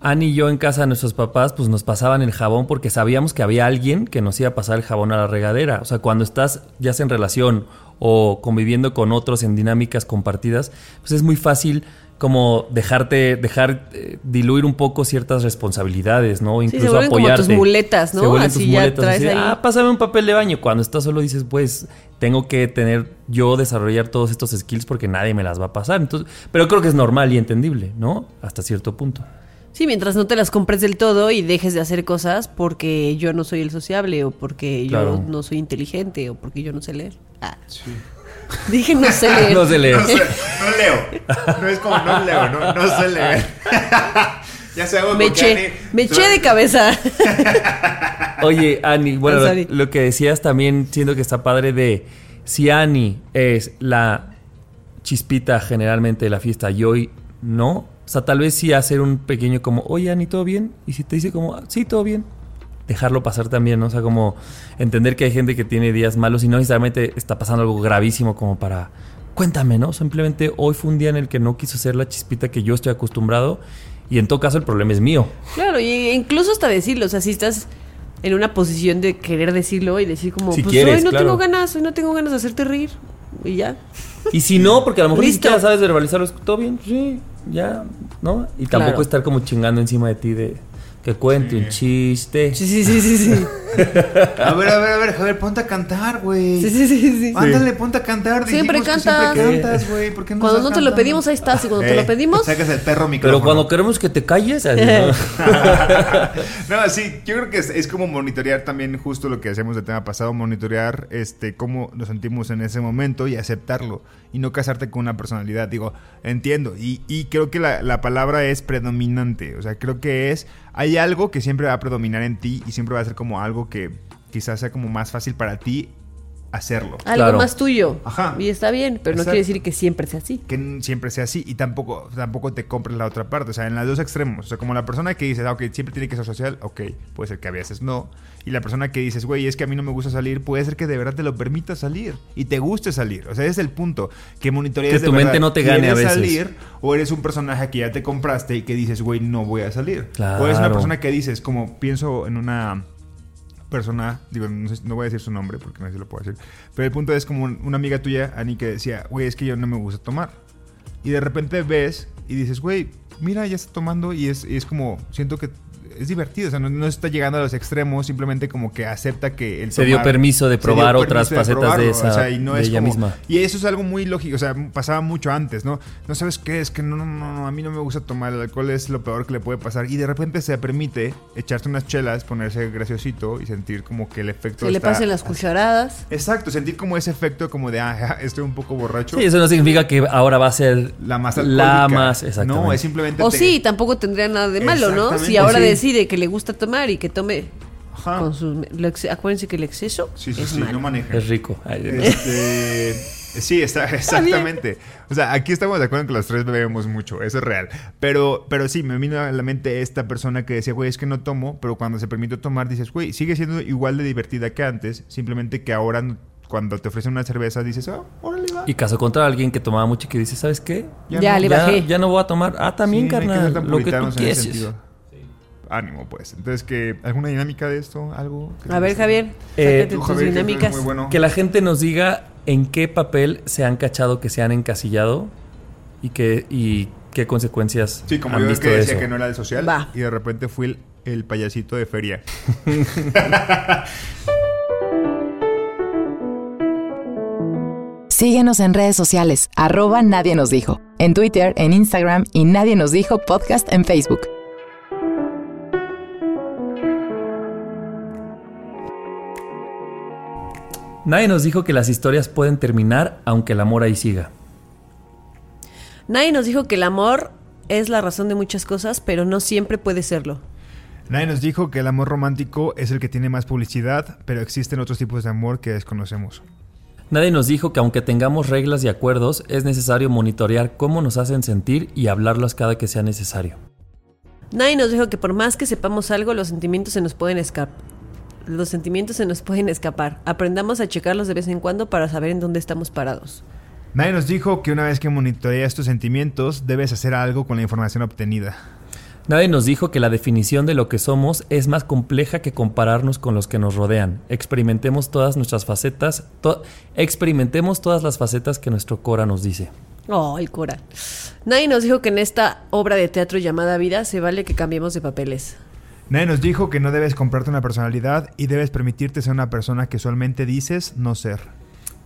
Ani y yo en casa de nuestros papás, pues nos pasaban el jabón porque sabíamos que había alguien que nos iba a pasar el jabón a la regadera. O sea, cuando estás ya sea en relación o conviviendo con otros en dinámicas compartidas, pues es muy fácil como dejarte, dejar eh, diluir un poco ciertas responsabilidades, ¿no? se Incluso vuelven como apoyarte. tus muletas, ¿no? Se vuelven Así tus ya muletas. traes así ahí. ah, pásame un papel de baño. Cuando estás solo dices, pues, tengo que tener yo desarrollar todos estos skills porque nadie me las va a pasar. Entonces, pero creo que es normal y entendible, ¿no? Hasta cierto punto. Sí, mientras no te las compres del todo y dejes de hacer cosas porque yo no soy el sociable o porque Claro. yo no soy inteligente o porque yo no sé leer. Ah. Dije no sé leer. No se lee. No, sé, no leo. No es como no leo, no, no sé leer. ya sé algo Me eché, me eché de cabeza. Oye, Ani, bueno, lo, lo que decías también, siento que está padre de si Ani es la chispita generalmente de la fiesta y hoy no, o sea, tal vez sí hacer un pequeño como, oye, Ani, ¿todo bien? Y si te dice como, "Ah, sí, todo bien, dejarlo pasar también, ¿no? O sea, como entender que hay gente que tiene días malos y no necesariamente está pasando algo gravísimo como para, cuéntame, ¿no? Simplemente hoy fue un día en el que no quiso ser la chispita que yo estoy acostumbrado y en todo caso el problema es mío. Claro, y incluso hasta decirlo, o sea, si estás en una posición de querer decirlo y decir como, Si pues quieres, hoy no claro. tengo ganas, hoy no tengo ganas de hacerte reír y ya. Y si no, porque a lo mejor ni Listo. siquiera sabes verbalizarlo, todo bien, sí, ya, ¿no? Y tampoco Claro. estar como chingando encima de ti de, Que cuente un chiste. Sí, sí, sí, sí, sí. A ver, a ver, a ver, Javier, ponte a cantar, güey. Sí, sí, sí, sí. Ándale, ponte a cantar. Siempre cantas. Siempre cantas, güey. ¿Por qué no Cuando no te lo pedimos, ahí estás. Y cuando te Eh, lo pedimos, Sacas el perro micrófono. Pero cuando queremos que te calles, así, ¿no? no, sí, yo creo que es, es como monitorear también justo lo que hacemos del tema pasado, monitorear este cómo nos sentimos en ese momento y aceptarlo y no casarte con una personalidad. Digo, entiendo y, y creo que la, la palabra es predominante, o sea, creo que es, hay algo que siempre va a predominar en ti y siempre va a ser como algo que quizás sea como más fácil para ti hacerlo. algo Claro. más tuyo. Ajá. Y está bien, pero no Exacto. quiere decir que siempre sea así. que siempre sea así y tampoco, tampoco te compres la otra parte. O sea, en los dos extremos. O sea, como la persona que dices, ah, ok, siempre tiene que ser social, ok, puede ser que a veces no. Y la persona que dices, güey, es que a mí no me gusta salir, puede ser que de verdad te lo permita salir y te guste salir. O sea, ese es el punto. Que monitorees Que de tu mente verdad, no te gane a ¿quieres veces. salir o eres un personaje que ya te compraste y que dices, güey, no voy a salir? Claro. O eres una persona que dices, como pienso en una persona, digo, no, sé- no voy a decir su nombre porque no sé si lo puedo decir, pero el punto es como un- una amiga tuya, Ani, que decía, güey, es que yo no me gusta tomar. Y de repente ves y dices, güey, mira, ya está tomando y es, y es como, siento que es divertido, o sea, no, no está llegando a los extremos, simplemente como que acepta que el Se dio permiso de probar permiso otras facetas de esa- y no de es ella como- misma. Y eso es algo muy lógico, o sea, pasaba mucho antes, ¿no? No sabes qué es, que no, no, no, no, a mí no me gusta tomar, el alcohol es lo peor que le puede pasar y de repente se permite echarse unas chelas, ponerse graciosito y sentir como que el efecto Se le pasen las cucharadas. Exacto, sentir como ese efecto como de, ah, estoy un poco borracho. Sí, eso no significa que ahora va a ser la más la más, exactamente. No, es simplemente... O te- sí, tampoco tendría nada de malo, ¿no? Si ahora sí. Decide que le gusta tomar y que tome Ajá. con sus... lo Acuérdense que el exceso Sí, sí, es sí, malo. no maneja. Es rico. Este, sí, está, exactamente. O sea, aquí estamos de acuerdo en que los tres bebemos mucho, eso es real. Pero, pero sí, me vino a la mente esta persona que decía, güey, es que no tomo, pero cuando se permitió tomar, dices, güey, sigue siendo igual de divertida que antes, simplemente que ahora no- cuando te ofrecen una cerveza dices, ah, órale, va. Y caso contra alguien que tomaba mucho y que dice, ¿sabes qué? Ya no- le Ya, bajé. ya no voy a tomar. Ah, también, Sí, carnal. Lo que tú en quieres. Ánimo, pues. Entonces, que ¿alguna dinámica de esto? ¿Algo? que A ver? Javier, Eh, Tú, tus Javier, que dinámicas. muy bueno. Que la gente nos diga en qué papel se han cachado que se han encasillado y qué, y qué consecuencias Sí, como han yo visto que de decía eso. que no era el social Va. y de repente fui el, el payasito de feria. Síguenos en redes sociales, arroba Nadie nos dijo. En Twitter, en Instagram y Nadie nos dijo podcast en Facebook. Nadie nos dijo que las historias pueden terminar aunque el amor ahí siga. Nadie nos dijo que el amor es la razón de muchas cosas, pero no siempre puede serlo. Nadie nos dijo que el amor romántico es el que tiene más publicidad, pero existen otros tipos de amor que desconocemos. Nadie nos dijo que aunque tengamos reglas y acuerdos, es necesario monitorear cómo nos hacen sentir y hablarlas cada que sea necesario. Nadie nos dijo que por más que sepamos algo, los sentimientos se nos pueden escapar. Los sentimientos se nos pueden escapar. Aprendamos a checarlos de vez en cuando para saber en dónde estamos parados. Nadie nos dijo que una vez que monitoreas tus sentimientos, debes hacer algo con la información obtenida. Nadie nos dijo que la definición de lo que somos es más compleja que compararnos con los que nos rodean. Experimentemos todas nuestras facetas, to- experimentemos todas las facetas que nuestro Cora nos dice. Oh, el coral. Nadie nos dijo que en esta obra de teatro llamada vida se vale que cambiemos de papeles. Nadie nos dijo que no debes comprarte una personalidad y debes permitirte ser una persona que usualmente dices no ser.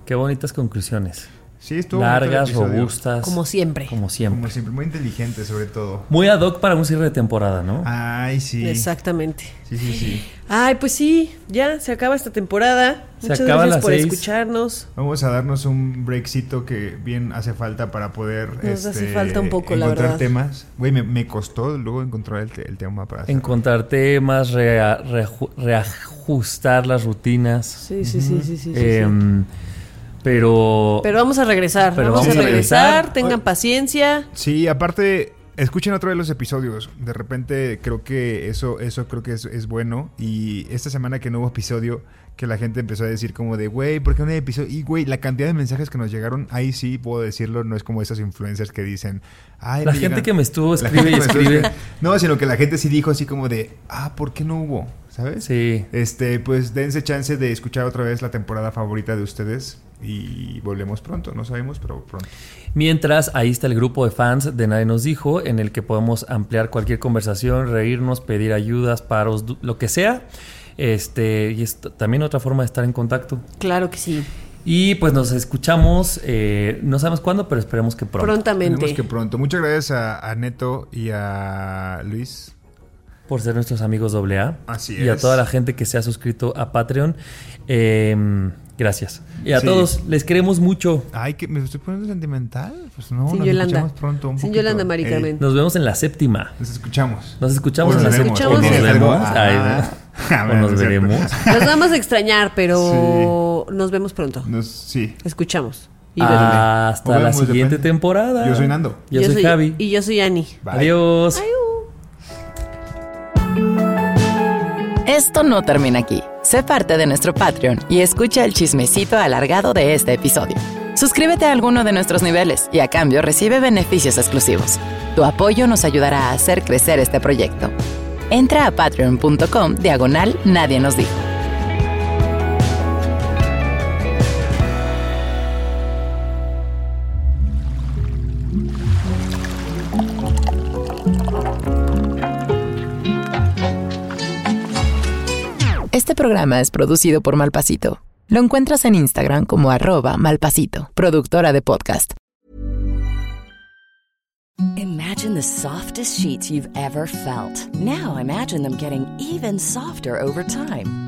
Qué bonitas conclusiones. Sí, estuvo Largas, robustas. Como siempre. Como siempre. Como siempre, muy inteligente sobre todo. Muy ad hoc para un cierre de temporada, ¿no? Ay, sí. Exactamente. Sí, sí, sí. Ay, pues sí, ya se acaba esta temporada. Se Muchas acaban gracias por seis. escucharnos. Vamos a darnos un breakcito que bien hace falta para poder este, Nos hace falta un poco, la encontrar verdad. temas. Güey, me, me costó luego encontrar el, te- el tema para hacer. Encontrar temas, rea- reaju- reajustar las rutinas. Sí, sí, sí, sí, sí. sí, sí. Pero, Pero vamos a regresar. Pero vamos, vamos a regresar. regresar. Tengan paciencia. Sí, aparte, escuchen otra vez los episodios. De repente creo que eso, eso creo que es, es bueno. Y esta semana que no hubo episodio, que la gente empezó a decir como de, güey, ¿por qué no hay episodio? Y, güey, la cantidad de mensajes que nos llegaron, ahí sí puedo decirlo, no es como esas influencers que dicen, ay, la gente llegan- que me estuvo escribe y escribe. No, sino que la gente sí dijo así como de, ah, ¿por qué no hubo? ¿sabes? Sí. Este, pues dense chance de escuchar otra vez la temporada favorita de ustedes y volvemos pronto, no sabemos, pero pronto. Mientras, ahí está el grupo de fans de Nadie nos dijo, en el que podemos ampliar cualquier conversación, reírnos, pedir ayudas, paros, lo que sea. Este, y es también otra forma de estar en contacto. Claro que sí. Y pues nos escuchamos, eh, no sabemos cuándo, pero esperemos que pronto. Prontamente. Esperemos que pronto. Muchas gracias a, a Neto y a Luis. Por ser nuestros amigos AA. Así Y a es. toda la gente que se ha suscrito a Patreon. Eh, gracias. Y a Sí. todos, les queremos mucho. Ay, que me estoy poniendo sentimental. Pues no, Sin nos Yolanda. escuchamos pronto. Un Sin poquito. Yolanda, Mari Ey, Carmen. Nos vemos en la séptima. Nos escuchamos. Nos escuchamos O en la nos séptima. nos vemos. Ah, Ay, ah, ¿no? bueno, o nos veremos. Nos vamos a extrañar, pero nos vemos pronto. Nos- sí. Escuchamos. Y veremos. Hasta Nos la siguiente depende. temporada. Yo soy Nando. Yo, soy, Javi. Y yo soy Ani. Bye. Adiós. Esto no termina aquí. Sé parte de nuestro Patreon y escucha el chismecito alargado de este episodio. Suscríbete a alguno de nuestros niveles y a cambio recibe beneficios exclusivos. Tu apoyo nos ayudará a hacer crecer este proyecto. Entra a patreon.com diagonal Nadie nos dijo. Este programa es producido por Malpasito. Lo encuentras en Instagram como arroba malpasito, productora de podcast. Imagine the softest sheets you've ever felt. Now imagine them getting even softer over time.